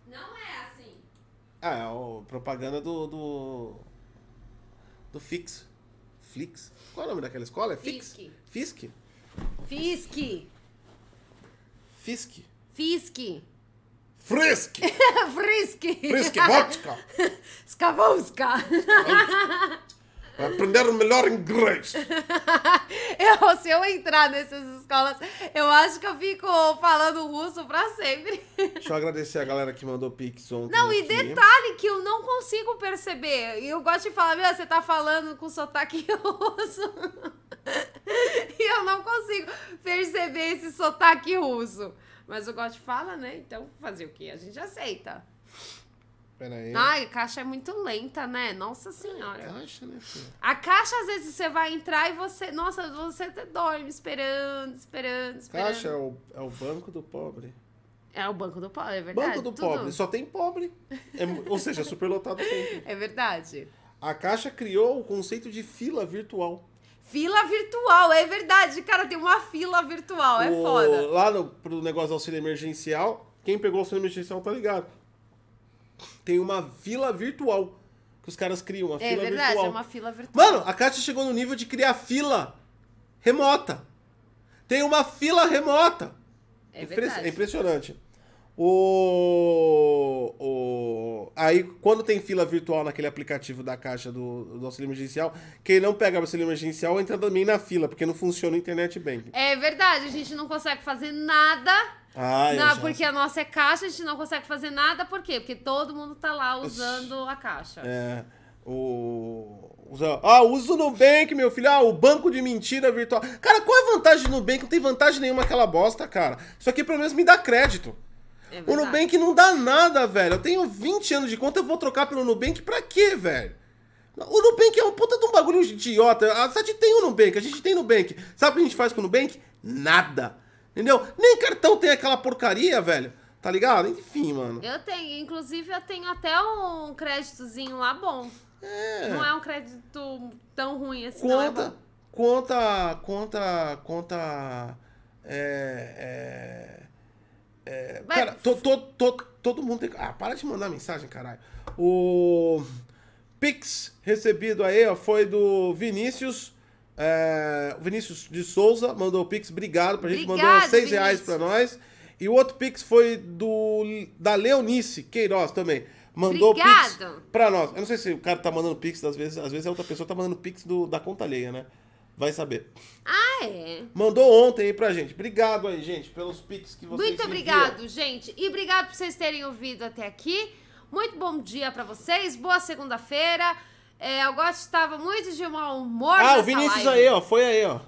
Não é assim. Ah, é a propaganda do. do. do Fix. Flix? Qual é o nome daquela escola? É Fix? Fisk. Fisk? Fisk. Fisk. Fisk. Frisk! Frisk. Frisk Vodka! Skavouska. Vai aprender melhor inglês. Eu, se eu entrar nessas escolas, eu acho que eu fico falando russo pra sempre. Deixa eu agradecer a galera que mandou Pix ontem. Não, e aqui. detalhe que eu não consigo perceber. Eu gosto de falar, meu, você tá falando com sotaque russo. e eu não consigo perceber esse sotaque russo. Mas o gosto fala, né? Então, fazer o quê? A gente aceita. Pera aí. Ai, a caixa é muito lenta, né? Nossa senhora. Caixa, né, filho? A caixa, às vezes, você vai entrar e você. Nossa, você até dorme esperando, esperando, esperando. Caixa é o, é o banco do pobre. É o banco do pobre, é verdade. Banco do tudo. pobre. Só tem pobre. É ou seja, superlotado sempre. É verdade. A Caixa criou o conceito de fila virtual. Fila virtual, é verdade. Cara, tem uma fila virtual, é O- foda. Lá no, pro negócio do auxílio emergencial, quem pegou o auxílio emergencial tá ligado. Tem uma fila virtual que os caras criam, uma É fila verdade, virtual. é uma fila virtual. Mano, a Caixa chegou no nível de criar fila remota. Tem uma fila remota. é Impre- verdade. É impressionante. O, o, aí, quando tem fila virtual naquele aplicativo da caixa do, do auxílio emergencial, quem não pega o auxílio emergencial entra também na fila, porque não funciona o internet bank. É verdade, a gente não consegue fazer nada. Ah, na- porque a nossa é caixa, a gente não consegue fazer nada. Por quê? Porque todo mundo tá lá usando a caixa. É, o, ah, usa o Nubank, meu filho. Ah, o banco de mentira virtual. Cara, qual é a vantagem do Nubank? Não tem vantagem nenhuma aquela bosta, cara. Isso aqui pelo menos me dá crédito. É O. Nubank não dá nada, velho. Eu tenho 20 anos de conta, eu vou trocar pelo Nubank pra quê, velho? O Nubank é um puta de um bagulho idiota. A Sati tem o Nubank, a gente tem Nubank. Sabe o que a gente faz com o Nubank? Nada. Entendeu? Nem cartão tem aquela porcaria, velho. Tá ligado? Enfim, mano. Eu tenho, inclusive eu tenho até um créditozinho lá bom. É. Não é um crédito tão ruim assim, não é Conta, conta, conta, conta. É. é, é, cara, to, to, to- todo mundo tem. Ah, para de mandar mensagem, caralho. O Pix recebido aí, ó, foi do Vinícius. É, Vinícius de Souza mandou o Pix, obrigado pra gente, mandou Obrigado, 6 reais Vinícius. pra nós. E o outro Pix foi do da Leonice Queiroz também. Mandou Pix Obrigado. pra nós. Eu não sei se o cara tá mandando Pix, às vezes, às vezes a outra pessoa tá mandando Pix do, da conta alheia, né? Vai saber. Ah, é. Mandou ontem aí pra gente. Obrigado aí, gente, pelos Pix que vocês Muito enviam. obrigado, gente. E obrigado por vocês terem ouvido até aqui. Muito bom dia pra vocês. Boa segunda-feira. É, eu gosto estava muito de mau humor Ah, o Vinícius live. aí, ó. Foi aí, ó.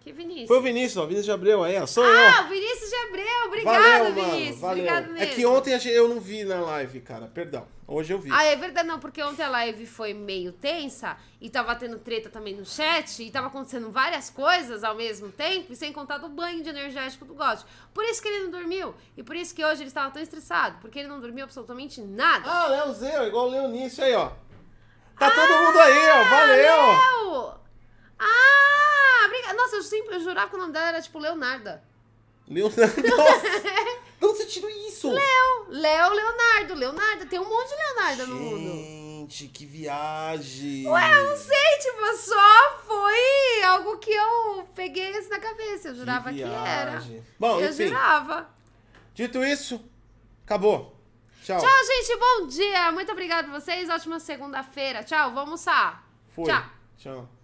Que Vinícius? Foi o Vinícius, ó. Vinícius de Abreu aí, ó. Sou Ah, eu. o Vinícius de Abreu. Obrigado, Valeu, mano. Vinícius. Valeu. Obrigado é mesmo. que ontem eu não vi na live, cara. Perdão. Hoje eu vi. Ah, é verdade, não, porque ontem a live foi meio tensa e tava tendo treta também no chat e tava acontecendo várias coisas ao mesmo tempo, e sem contar do banho de energético do God. Por isso que ele não dormiu e por isso que hoje ele estava tão estressado, porque ele não dormiu absolutamente nada. Ah, Léo Zé, igual o Leonício aí, ó. Tá todo mundo aí, ó. Valeu. Ah, Léo! Ah, obrigada. Nossa, eu, sempre, eu jurava que o nome dela era tipo Leonarda. Leonardo. Onde você tirou isso? Léo, Léo Leonardo. Leonardo, tem um monte de Leonardo no mundo. Gente, que viagem. Ué, eu não sei, tipo, só foi algo que eu peguei assim na cabeça. Eu jurava que, era. viagem. Bom, eu enfim. jurava. Dito isso, acabou. Tchau. Tchau, gente. Bom dia. Muito obrigada por vocês. Ótima segunda-feira. Tchau. Vamos almoçar. Foi. Tchau. Tchau.